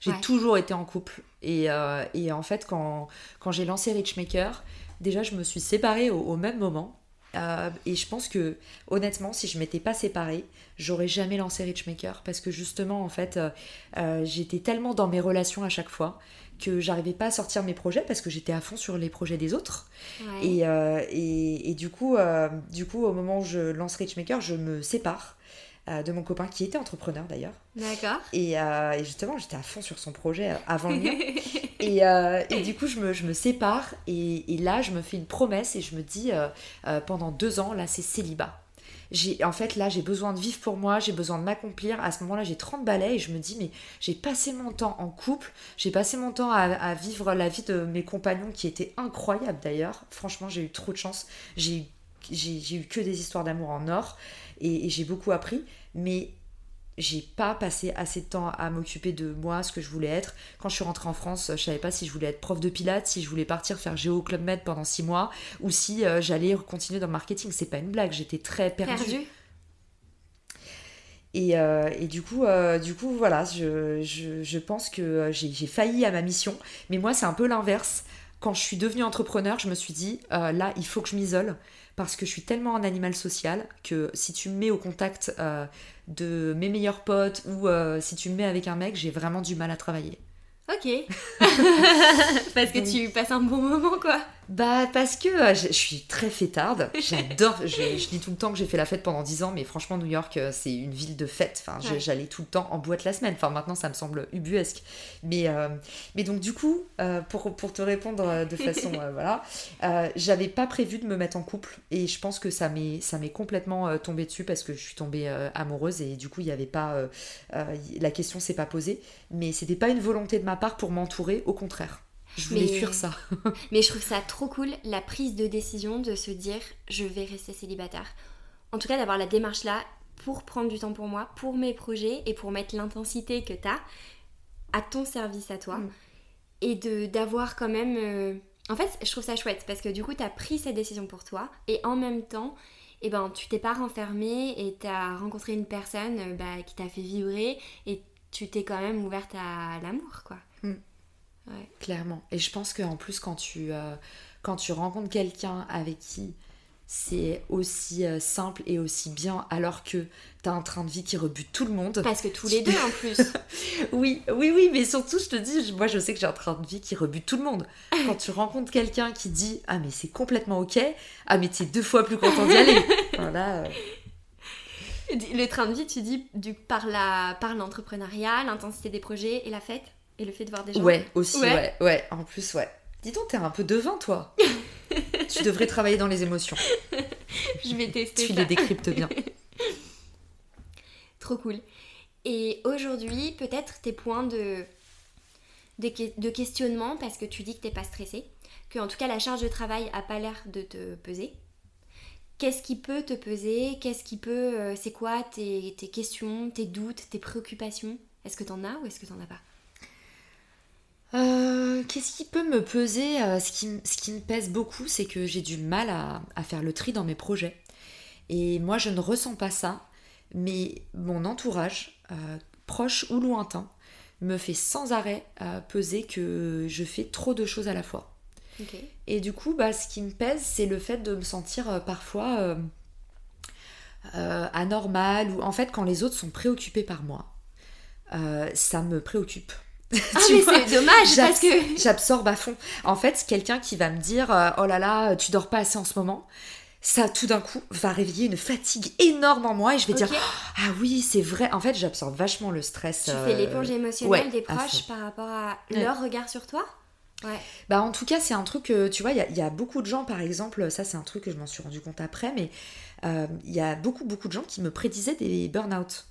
J'ai toujours été en couple. Et, euh, et en fait, quand, quand j'ai lancé Richmaker, déjà, je me suis séparée au, même moment. Euh, et je pense que, honnêtement, si je m'étais pas séparée, j'aurais jamais lancé Richmaker. Parce que justement, en fait, euh, j'étais tellement dans mes relations à chaque fois que j'arrivais pas à sortir mes projets parce que j'étais à fond sur les projets des autres. Euh, et, et, du, coup, euh, du coup, au moment où je lance Richmaker, je me sépare euh, de mon copain qui était entrepreneur d'ailleurs. D'accord. Et, justement, j'étais à fond sur son projet avant le mien. *laughs* et, et, du coup, je me, je me sépare et, et, là, je me fais une promesse et je me dis pendant deux ans, là, c'est célibat en fait là j'ai besoin de vivre pour moi, j'ai besoin de m'accomplir. À ce moment-là j'ai 30 balais et je me dis mais j'ai passé mon temps en couple, j'ai passé mon temps à, vivre la vie de mes compagnons qui était incroyable d'ailleurs. Franchement j'ai eu trop de chance, j'ai eu que des histoires d'amour en or et j'ai beaucoup appris. Mais j'ai pas passé assez de temps à m'occuper de moi, ce que je voulais être. Quand je suis rentrée en France, je savais pas si je voulais être prof de pilates, si je voulais partir faire Géo Club Med pendant six mois, ou si euh, j'allais continuer dans le marketing. C'est pas une blague, j'étais très perdue. Et, euh, et, du coup, euh, du coup, voilà, je, je, je pense que j'ai failli à ma mission. Mais moi, c'est un peu l'inverse. Quand je suis devenue entrepreneur, je me suis dit, là, il faut que je m'isole parce que je suis tellement un animal social que si tu me mets au contact de mes meilleurs potes ou euh, si tu me mets avec un mec, j'ai vraiment du mal à travailler. Ok. *laughs* *laughs* Parce que tu passes un bon moment, quoi. Bah, parce que euh, je, suis très fêtarde. *laughs* J'adore. je, dis tout le temps que j'ai fait la fête pendant 10 ans, mais franchement, New York, euh, c'est une ville de fête. Enfin, j'allais tout le temps en boîte la semaine. Enfin, maintenant, ça me semble ubuesque. Mais, euh, mais donc, du coup, pour, pour, te répondre de façon. *laughs* voilà, j'avais pas prévu de me mettre en couple. Et je pense que ça m'est complètement tombé dessus parce que je suis tombée amoureuse. Et du coup, il n'y avait pas. la question s'est pas posée. Mais c'était pas une volonté de ma part pour m'entourer, au contraire. Je voulais fuir ça. *laughs* mais je trouve ça trop cool, la prise de décision de se dire je vais rester célibataire. En tout cas, d'avoir la démarche là pour prendre du temps pour moi, pour mes projets et pour mettre l'intensité que tu as à ton service à toi. Mm. Et de d'avoir quand même. Euh, en fait, je trouve ça chouette parce que du coup, tu as pris cette décision pour toi et en même temps, eh ben, tu t'es pas renfermée et tu as rencontré une personne euh, bah, qui t'a fait vibrer et tu t'es quand même ouverte à l'amour, quoi. Mm. Clairement. Et je pense qu'en plus, quand tu, quand tu rencontres quelqu'un avec qui c'est aussi euh, simple et aussi bien alors que t'as un train de vie qui rebute tout le monde. Parce que tous les deux en plus. *laughs* oui, oui, oui, mais surtout je te dis, moi je sais que j'ai un train de vie qui rebute tout le monde. *laughs* Quand tu rencontres quelqu'un qui dit ah mais c'est complètement ok, ah mais t'es deux fois plus content d'y aller. *laughs* voilà. Euh. Le train de vie, tu dis du, par la par l'entrepreneuriat, l'intensité des projets et la fête? Et le fait de voir des gens. Ouais, aussi, ouais, ouais. ouais. En plus, ouais. Dis donc, t'es un peu devin, toi. *laughs* tu devrais travailler dans les émotions. *laughs* Je vais tester. Tu les décryptes bien. *laughs* Trop cool. Et aujourd'hui, peut-être tes points de, de, questionnement, parce que tu dis que t'es pas stressé, que en tout cas la charge de travail a pas l'air de te peser. Qu'est-ce qui peut te peser? Qu'est-ce qui peut. Euh, c'est quoi tes, tes questions, tes doutes, tes préoccupations? Est-ce que t'en as ou est-ce que t'en as pas? Euh, qu'est-ce qui peut me peser euh, ce, qui, ce, qui, me pèse beaucoup, c'est que j'ai du mal à, faire le tri dans mes projets. Et moi, je ne ressens pas ça, mais mon entourage, euh, proche ou lointain, me fait sans arrêt peser que je fais trop de choses à la fois. Et du coup, bah, ce qui me pèse, c'est le fait de me sentir parfois anormal, ou en fait, quand les autres sont préoccupés par moi, ça me préoccupe. *laughs* Ah mais c'est dommage parce que j'absorbe à fond. En fait, quelqu'un qui va me dire euh, oh là là, tu dors pas assez en ce moment. Ça, tout d'un coup, va réveiller une fatigue énorme en moi et je vais dire Ah oui, c'est vrai. En fait, j'absorbe vachement le stress. Tu fais l'éponge euh, émotionnelle des proches par rapport à leur regard sur toi? Ouais. Bah en tout cas c'est un truc que tu vois il y, a beaucoup de gens par exemple ça c'est un truc que je m'en suis rendu compte après mais euh, il y a beaucoup beaucoup de gens qui me prédisaient des burn-out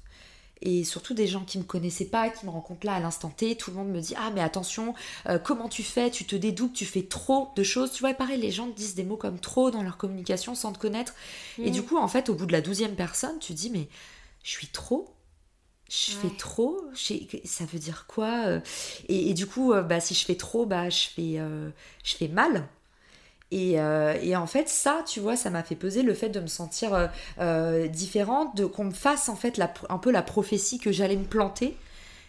et surtout des gens qui me connaissaient pas, qui me rencontrent là à l'instant T, tout le monde me dit ah mais attention, euh, comment tu fais, tu te dédoubles, tu fais trop de choses, tu vois, pareil les gens disent des mots comme trop dans leur communication sans te connaître, et mm. du coup en fait au bout de la douzième personne, tu dis mais je suis trop, je fais trop, ça veut dire quoi euh? et, du coup euh, bah si je fais trop, bah je fais je fais mal euh, et, en fait, ça, tu vois, ça m'a fait peser le fait de me sentir euh, euh, différente, de qu'on me fasse en fait un peu la prophétie que j'allais me planter.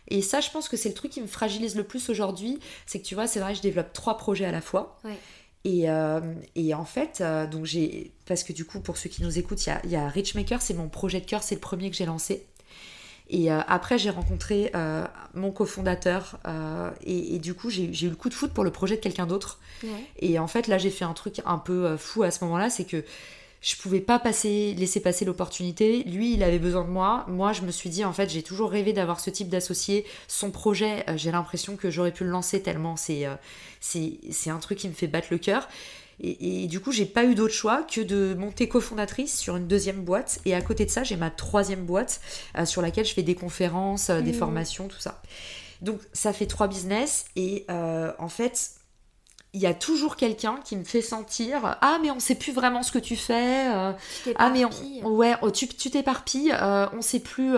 Et ça, je pense que c'est le truc qui me fragilise le plus aujourd'hui. C'est que tu vois, c'est vrai, je développe trois projets à la fois. Et, en fait, donc j'ai. Parce que du coup, pour ceux qui nous écoutent, il y a, y a Richmaker, c'est mon projet de cœur, c'est le premier que j'ai lancé. Et euh, après, j'ai rencontré euh, mon cofondateur euh, et, du coup, j'ai eu le coup de foot pour le projet de quelqu'un d'autre. Et en fait, là, j'ai fait un truc un peu fou à ce moment-là, c'est que je pouvais pas passer, laisser passer l'opportunité. Lui, il avait besoin de moi. Moi, je me suis dit, en fait, j'ai toujours rêvé d'avoir ce type d'associé. Son projet, j'ai l'impression que j'aurais pu le lancer tellement c'est c'est un truc qui me fait battre le cœur. Et, du coup, j'ai pas eu d'autre choix que de monter cofondatrice sur une deuxième boîte. Et à côté de ça, j'ai ma troisième boîte euh, sur laquelle je fais des conférences, euh, des mmh. formations, tout ça. Donc, ça fait trois business. Et euh, en fait, il y a toujours quelqu'un qui me fait sentir ah mais on sait plus vraiment ce que tu fais ah mais on, ouais oh, tu t'éparpilles on sait plus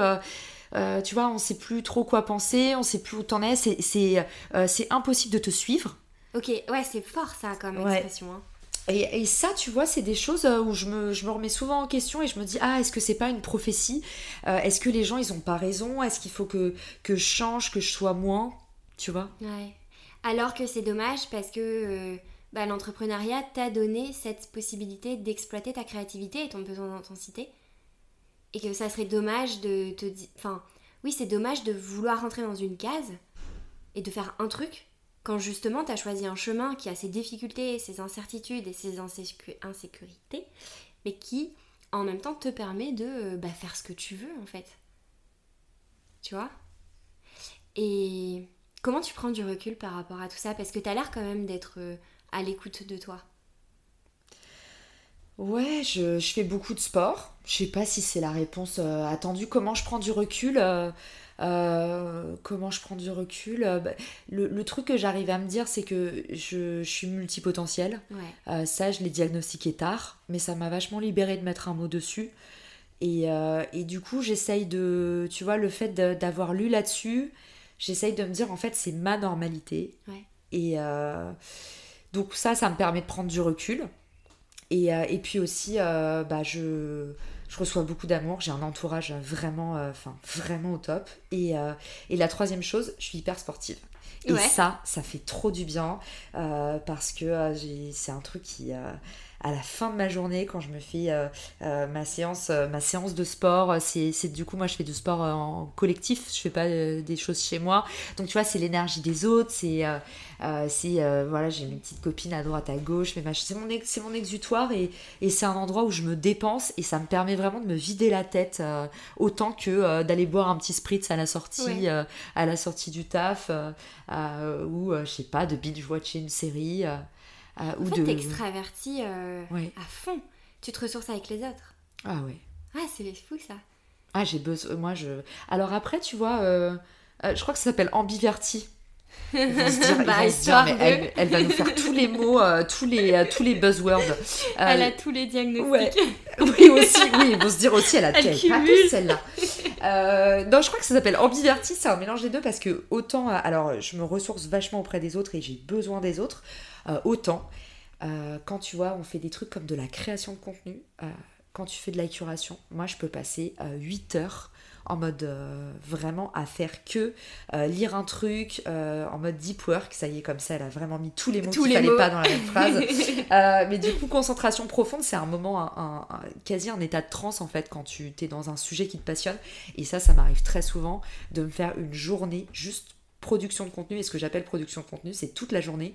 tu vois on sait plus trop quoi penser on sait plus où t'en es c'est c'est impossible de te suivre ok ouais c'est fort ça comme expression hein. Et, ça, tu vois, c'est des choses euh, où je me, remets souvent en question et je me dis, ah, est-ce que c'est pas une prophétie? Euh, Est-ce que les gens, ils ont pas raison? Est-ce qu'il faut que, que je change, que je sois moins? Tu vois? Ouais. Alors que c'est dommage parce que euh, bah, l'entrepreneuriat t'a donné cette possibilité d'exploiter ta créativité et ton besoin d'intensité. Et que ça serait dommage de te dire... Enfin, oui, c'est dommage de vouloir rentrer dans une case et de faire un truc quand justement tu as choisi un chemin qui a ses difficultés, ses incertitudes et ses insécurités, mais qui en même temps te permet de euh, bah, faire ce que tu veux en fait. Tu vois? Et comment tu prends du recul par rapport à tout ça? Parce que tu as l'air quand même d'être euh, à l'écoute de toi. Ouais, je, fais beaucoup de sport. Je sais pas si c'est la réponse euh, attendue. Comment je prends du recul euh, comment je prends du recul euh, bah, le, truc que j'arrive à me dire, c'est que je, suis multipotentielle. Euh, ça, je l'ai diagnostiqué tard, mais ça m'a vachement libéré de mettre un mot dessus. Et, du coup, j'essaye de. Tu vois, le fait d'avoir lu là-dessus, j'essaye de me dire, en fait, c'est ma normalité. Et donc, ça, ça me permet de prendre du recul. Et, et puis aussi, bah, je je reçois beaucoup d'amour, j'ai un entourage vraiment, euh, au top. Euh, et, la troisième chose, je suis hyper sportive. Et ça, ça fait trop du bien parce que c'est un truc qui à la fin de ma journée quand je me fais euh, euh, ma séance euh, ma séance de sport c'est du coup moi je fais du sport en collectif. Je fais pas des choses chez moi. Donc tu vois c'est l'énergie des autres. C'est voilà j'ai mes petites copines à droite à gauche mais c'est mon c'est mon exutoire et, et c'est un endroit où je me dépense et ça me permet vraiment de me vider la tête autant que d'aller boire un petit spritz à la sortie à la sortie du taf ou je sais pas de binge watcher une série euh, en fait, t'es extraverti euh, à fond. Tu te ressources avec les autres. Ah ouais. Ah, c'est fou ça. Ah, j'ai besoin. Moi, je. Alors après, tu vois, euh, je crois que ça s'appelle ambiverti. *laughs* bah, elle, va nous faire tous les mots, tous, les, tous les buzzwords. elle a tous les diagnostics. *laughs* Oui, aussi, oui, ils vont se dire aussi, elle a elle pas celle-là. non, je crois que ça s'appelle ambiverti, c'est un mélange des deux parce que autant, alors je me ressource vachement auprès des autres et j'ai besoin des autres, euh, autant euh, quand tu vois, on fait des trucs comme de la création de contenu, euh, quand tu fais de la curation, moi je peux passer 8 heures en mode vraiment à faire que lire un truc en mode deep work. Ça y est, comme ça, elle a vraiment mis tous les mots qu'il fallait pas dans la même phrase. *laughs* mais du coup, concentration profonde, c'est un moment, un, quasi un état de transe en fait, quand tu es dans un sujet qui te passionne. Et ça, ça m'arrive très souvent de me faire une journée juste production de contenu. Et ce que j'appelle production de contenu, c'est toute la journée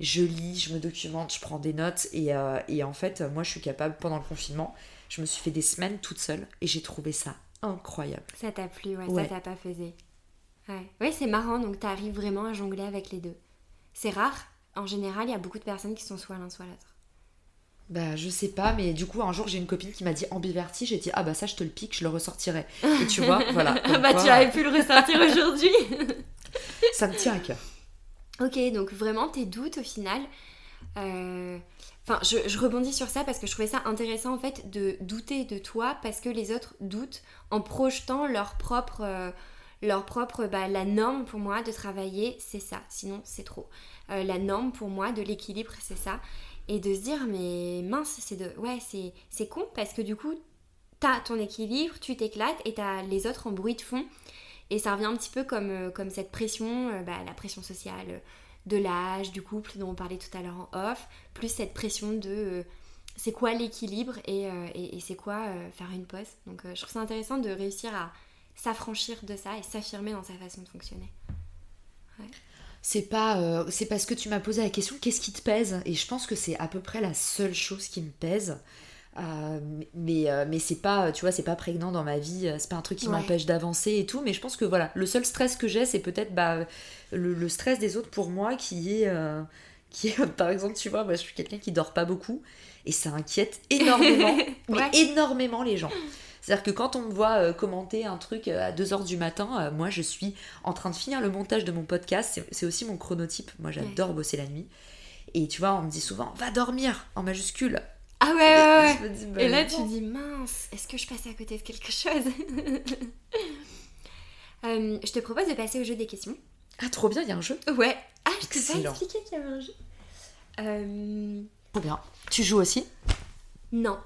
je lis, je me documente, je prends des notes. Euh, et, en fait, moi, je suis capable, pendant le confinement, je me suis fait des semaines toute seule et j'ai trouvé ça incroyable. Ça t'a plu, ouais, ça t'a pas faisé. Ouais, ouais c'est marrant, donc t'arrives vraiment à jongler avec les deux. C'est rare, en général, il y a beaucoup de personnes qui sont soit l'un soit l'autre. Bah, je sais pas, mais du coup, un jour, j'ai une copine qui m'a dit ambiverti. J'ai dit, ah bah ça, je te le pique, je le ressortirai. Et tu vois, *laughs* voilà. bah, tu avais pu le ressortir *laughs* aujourd'hui. ça me tient à cœur. Ok, donc vraiment tes doutes au final. Euh, enfin, je, rebondis sur ça parce que je trouvais ça intéressant en fait de douter de toi parce que les autres doutent en projetant leur propre, euh, leur bah, la norme pour moi de travailler, c'est ça. Sinon, c'est trop. Euh, la norme pour moi de l'équilibre, c'est ça. Et de se dire mais mince, c'est de, ouais, c'est, con parce que du coup, t'as ton équilibre, tu t'éclates et t'as les autres en bruit de fond. Et ça revient un petit peu comme, euh, comme cette pression, bah, la pression sociale de l'âge, du couple dont on parlait tout à l'heure en off, plus cette pression de euh, c'est quoi l'équilibre et, et, c'est quoi faire une pause. Donc je trouve ça intéressant de réussir à s'affranchir de ça et s'affirmer dans sa façon de fonctionner. C'est pas, c'est parce que tu m'as posé la question qu'est-ce qui te pèse? Et je pense que c'est à peu près la seule chose qui me pèse. Euh, mais euh, mais c'est pas tu vois c'est pas prégnant dans ma vie c'est pas un truc qui m'empêche d'avancer et tout mais je pense que voilà le seul stress que j'ai c'est peut-être bah, le, stress des autres pour moi qui est euh, *laughs* qui est par exemple tu vois moi je suis quelqu'un qui dort pas beaucoup et ça inquiète énormément *laughs* mais énormément les gens c'est-à-dire que quand on me voit commenter un truc à 2h du matin, moi je suis en train de finir le montage de mon podcast, c'est aussi mon chronotype, moi j'adore bosser la nuit. Et tu vois, on me dit souvent, va dormir en majuscule. Ah ouais, ouais, bah, et là, tu dis, mince, est-ce que je passe à côté de quelque chose *laughs* euh, Je te propose de passer au jeu des questions. Ah, trop bien, il y a un jeu Ouais. Ah, je t'ai pas expliqué qu'il y avait un jeu. Euh... Trop bien. Tu joues aussi? Non.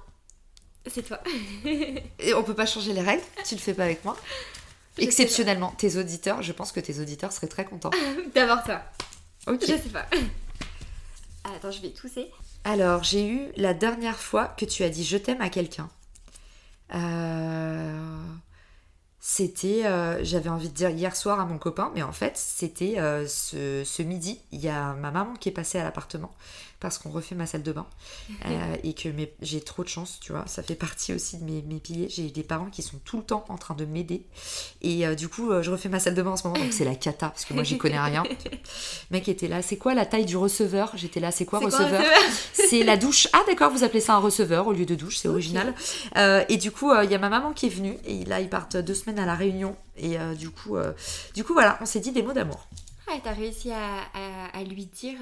C'est toi. *laughs* et on peut pas changer les règles? Tu le fais pas avec moi? Exceptionnellement, tes auditeurs, je pense que tes auditeurs seraient très contents. *laughs* D'avoir toi. Ok. Je sais pas. Attends, je vais tousser. Alors, j'ai eu la dernière fois que tu as dit je t'aime à quelqu'un. Euh, c'était, euh, j'avais envie de dire hier soir à mon copain, mais en fait, c'était euh, ce, ce, midi. Il y a ma maman qui est passée à l'appartement parce qu'on refait ma salle de bain *laughs* euh, et que j'ai trop de chance, tu vois. Ça fait partie aussi de mes, mes piliers. J'ai des parents qui sont tout le temps en train de m'aider et euh, du coup, euh, je refais ma salle de bain en ce moment, donc c'est la cata parce que moi j'y connais rien. *laughs* Mec était là, c'est quoi la taille du receveur? J'étais là, c'est quoi receveur? *laughs* C'est la douche. Ah d'accord, vous appelez ça un receveur au lieu de douche, c'est original. et du coup, il y a ma maman qui est venue et là ils partent deux semaines à la Réunion et du coup, du coup voilà, on s'est dit des mots d'amour. Ah, t'as réussi à, à, lui dire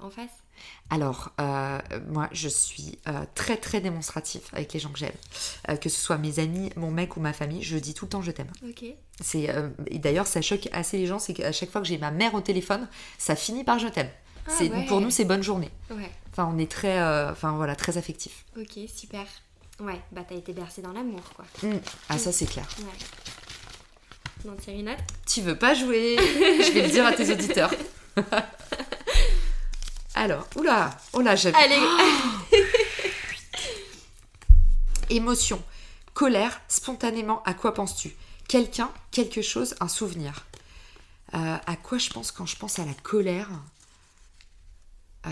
en face? Alors, euh, moi, je suis euh, très très démonstratif avec les gens que j'aime. Euh, que ce soit mes amis, mon mec ou ma famille, je dis tout le temps je t'aime. Ok. C'est, et d'ailleurs, ça choque assez les gens, c'est qu'à chaque fois que j'ai ma mère au téléphone, ça finit par je t'aime. Ah c'est, Pour nous, c'est bonne journée. Ouais. Enfin, on est très, enfin voilà, très affectif. Ok, super. Ouais, bah t'as été bercé dans l'amour, quoi. Mmh. Ah, ça c'est clair. autre. Tu veux pas jouer? Je vais le dire à tes auditeurs. *laughs* Alors, oula, oh là, j'aime. Allez *laughs* Émotion, colère, spontanément, à quoi penses-tu? Quelqu'un, quelque chose, un souvenir. Euh, à quoi je pense quand je pense à la colère? Euh,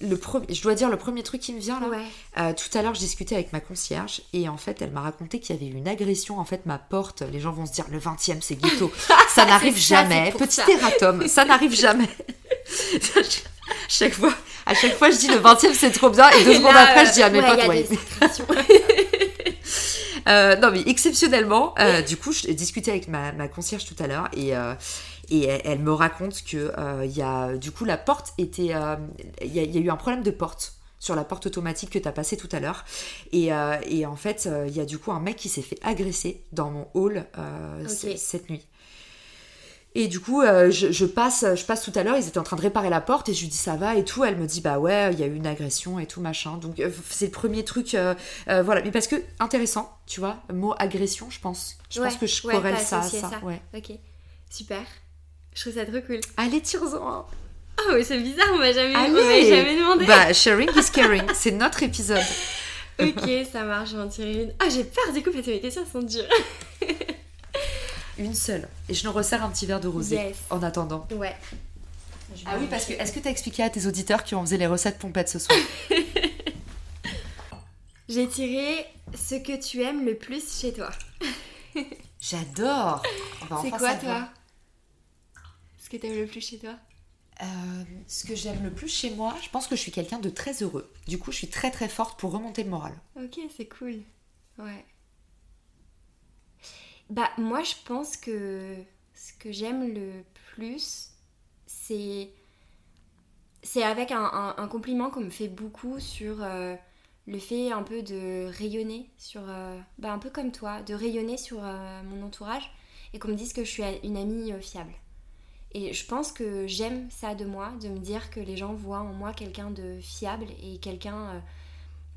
le pre- Je dois dire le premier truc qui me vient là. Ouais. Euh, tout à l'heure, je discutais avec ma concierge et en fait, elle m'a raconté qu'il y avait eu une agression. En fait, ma porte, les gens vont se dire le 20 e c'est ghetto. *laughs* Ça n'arrive jamais. Petit erratum, ça n'arrive *laughs* jamais. *laughs* chaque fois, à chaque fois, je dis le 20 e c'est trop bien et deux Et secondes là, après, je dis à mes potes, ouais. Euh, non mais exceptionnellement, euh, du coup, j'ai discuté avec ma, ma concierge tout à l'heure et, euh, et elle, elle me raconte que euh, il y a, du coup, la porte était, euh, il y, a- il y a eu un problème de porte sur la porte automatique que tu as passé tout à l'heure et, euh, et en fait, il y a du coup un mec qui s'est fait agresser dans mon hall cette nuit. Et du coup, euh, je, je passe, je passe tout à l'heure, ils étaient en train de réparer la porte et je lui dis ça va et tout. Elle me dit bah ouais, il y a eu une agression et tout machin. Donc euh, c'est le premier truc, euh, voilà. Mais parce que intéressant, tu vois, mot agression, je pense. Je Ouais, pense que je ouais, corrèle ça, ça. ça. Ouais. ok, super. Je trouve ça trop cool. Allez, tire-en. Oh, c'est bizarre, on m'a jamais, jamais demandé. Bah sharing is caring, *laughs* c'est notre épisode. Ok, ça marche, je vais en tirer une. Ah, j'ai peur du coup parce que mes questions sont dures. *laughs* Une seule. Et je nous resserre un petit verre de rosé Yes. en attendant. Ouais. Ah oui, parce que est-ce que t'as expliqué à tes auditeurs qui ont faisait les recettes pompettes ce soir *laughs* J'ai tiré ce que tu aimes le plus chez toi. J'adore. C'est quoi savoir. toi? Ce que t'aimes le plus chez toi Euh, ce que j'aime le plus chez moi, je pense que je suis quelqu'un de très heureux. Du coup, je suis très très forte pour remonter le moral. Ok, c'est cool. Ouais. Bah, moi, je pense que ce que j'aime le plus, c'est. C'est avec un, un- un compliment qu'on me fait beaucoup sur euh, le fait un peu de rayonner sur. euh, bah, un peu comme toi, de rayonner sur mon entourage et qu'on me dise que je suis une amie fiable. Et je pense que j'aime ça de moi, de me dire que les gens voient en moi quelqu'un de fiable et quelqu'un. euh,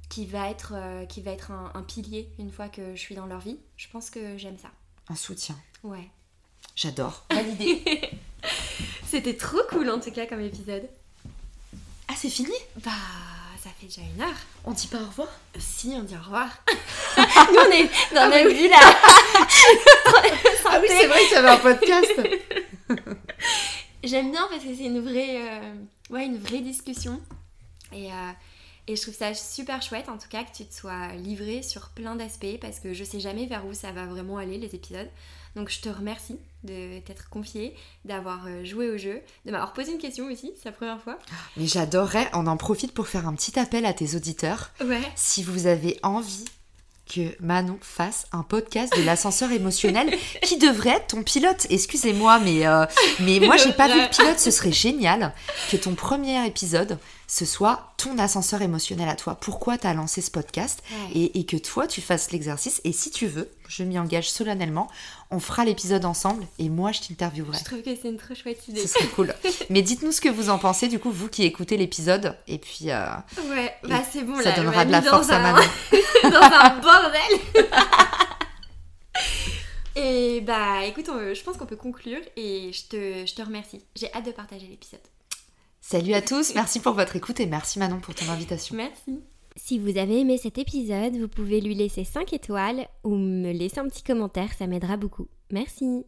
qui va être, euh, qui va être un, un pilier une fois que je suis dans leur vie. Je pense que j'aime ça. Un soutien. Ouais. J'adore. Validé. *laughs* C'était trop cool en tout cas comme épisode. ah, c'est fini? Bah, ça fait déjà une heure. On dit pas au revoir? Si, on dit au revoir. *laughs* Nous, on est dans notre vie là. *laughs* Ah oui, c'est vrai que tu avais un podcast. J'aime bien parce que c'est une vraie, euh, ouais, une vraie discussion. Et, euh, et je trouve ça super chouette en tout cas que tu te sois livré sur plein d'aspects parce que je sais jamais vers où ça va vraiment aller les épisodes. Donc je te remercie de t'être confié, d'avoir euh, joué au jeu, de m'avoir posé une question aussi, c'est la première fois. Mais j'adorerais, on en profite pour faire un petit appel à tes auditeurs. Ouais. Si vous avez envie que Manon fasse un podcast de l'ascenseur émotionnel *laughs* qui devrait être ton pilote. Excusez-moi, mais, euh, mais moi j'ai pas vu le pilote. Ce serait génial que ton premier épisode ce soit ton ascenseur émotionnel à toi. Pourquoi tu as lancé ce podcast Ouais. et, et que toi tu fasses l'exercice. Et si tu veux, je m'y engage solennellement, on fera l'épisode ensemble et moi je t'interviewerai. Je trouve que c'est une trop chouette idée. Ce serait cool. *laughs* Mais dites-nous ce que vous en pensez, du coup, vous qui écoutez l'épisode. Et puis, euh, Ouais, bah c'est bon ça là. donnera de la force à Manon. *laughs* dans un *laughs* bordel. et bah écoute, on- je pense qu'on peut conclure et je te, je te remercie. J'ai hâte de partager l'épisode. Salut à tous, merci pour votre écoute et merci Manon pour ton invitation. Merci. Si vous avez aimé cet épisode, vous pouvez lui laisser 5 étoiles ou me laisser un petit commentaire, ça m'aidera beaucoup. Merci.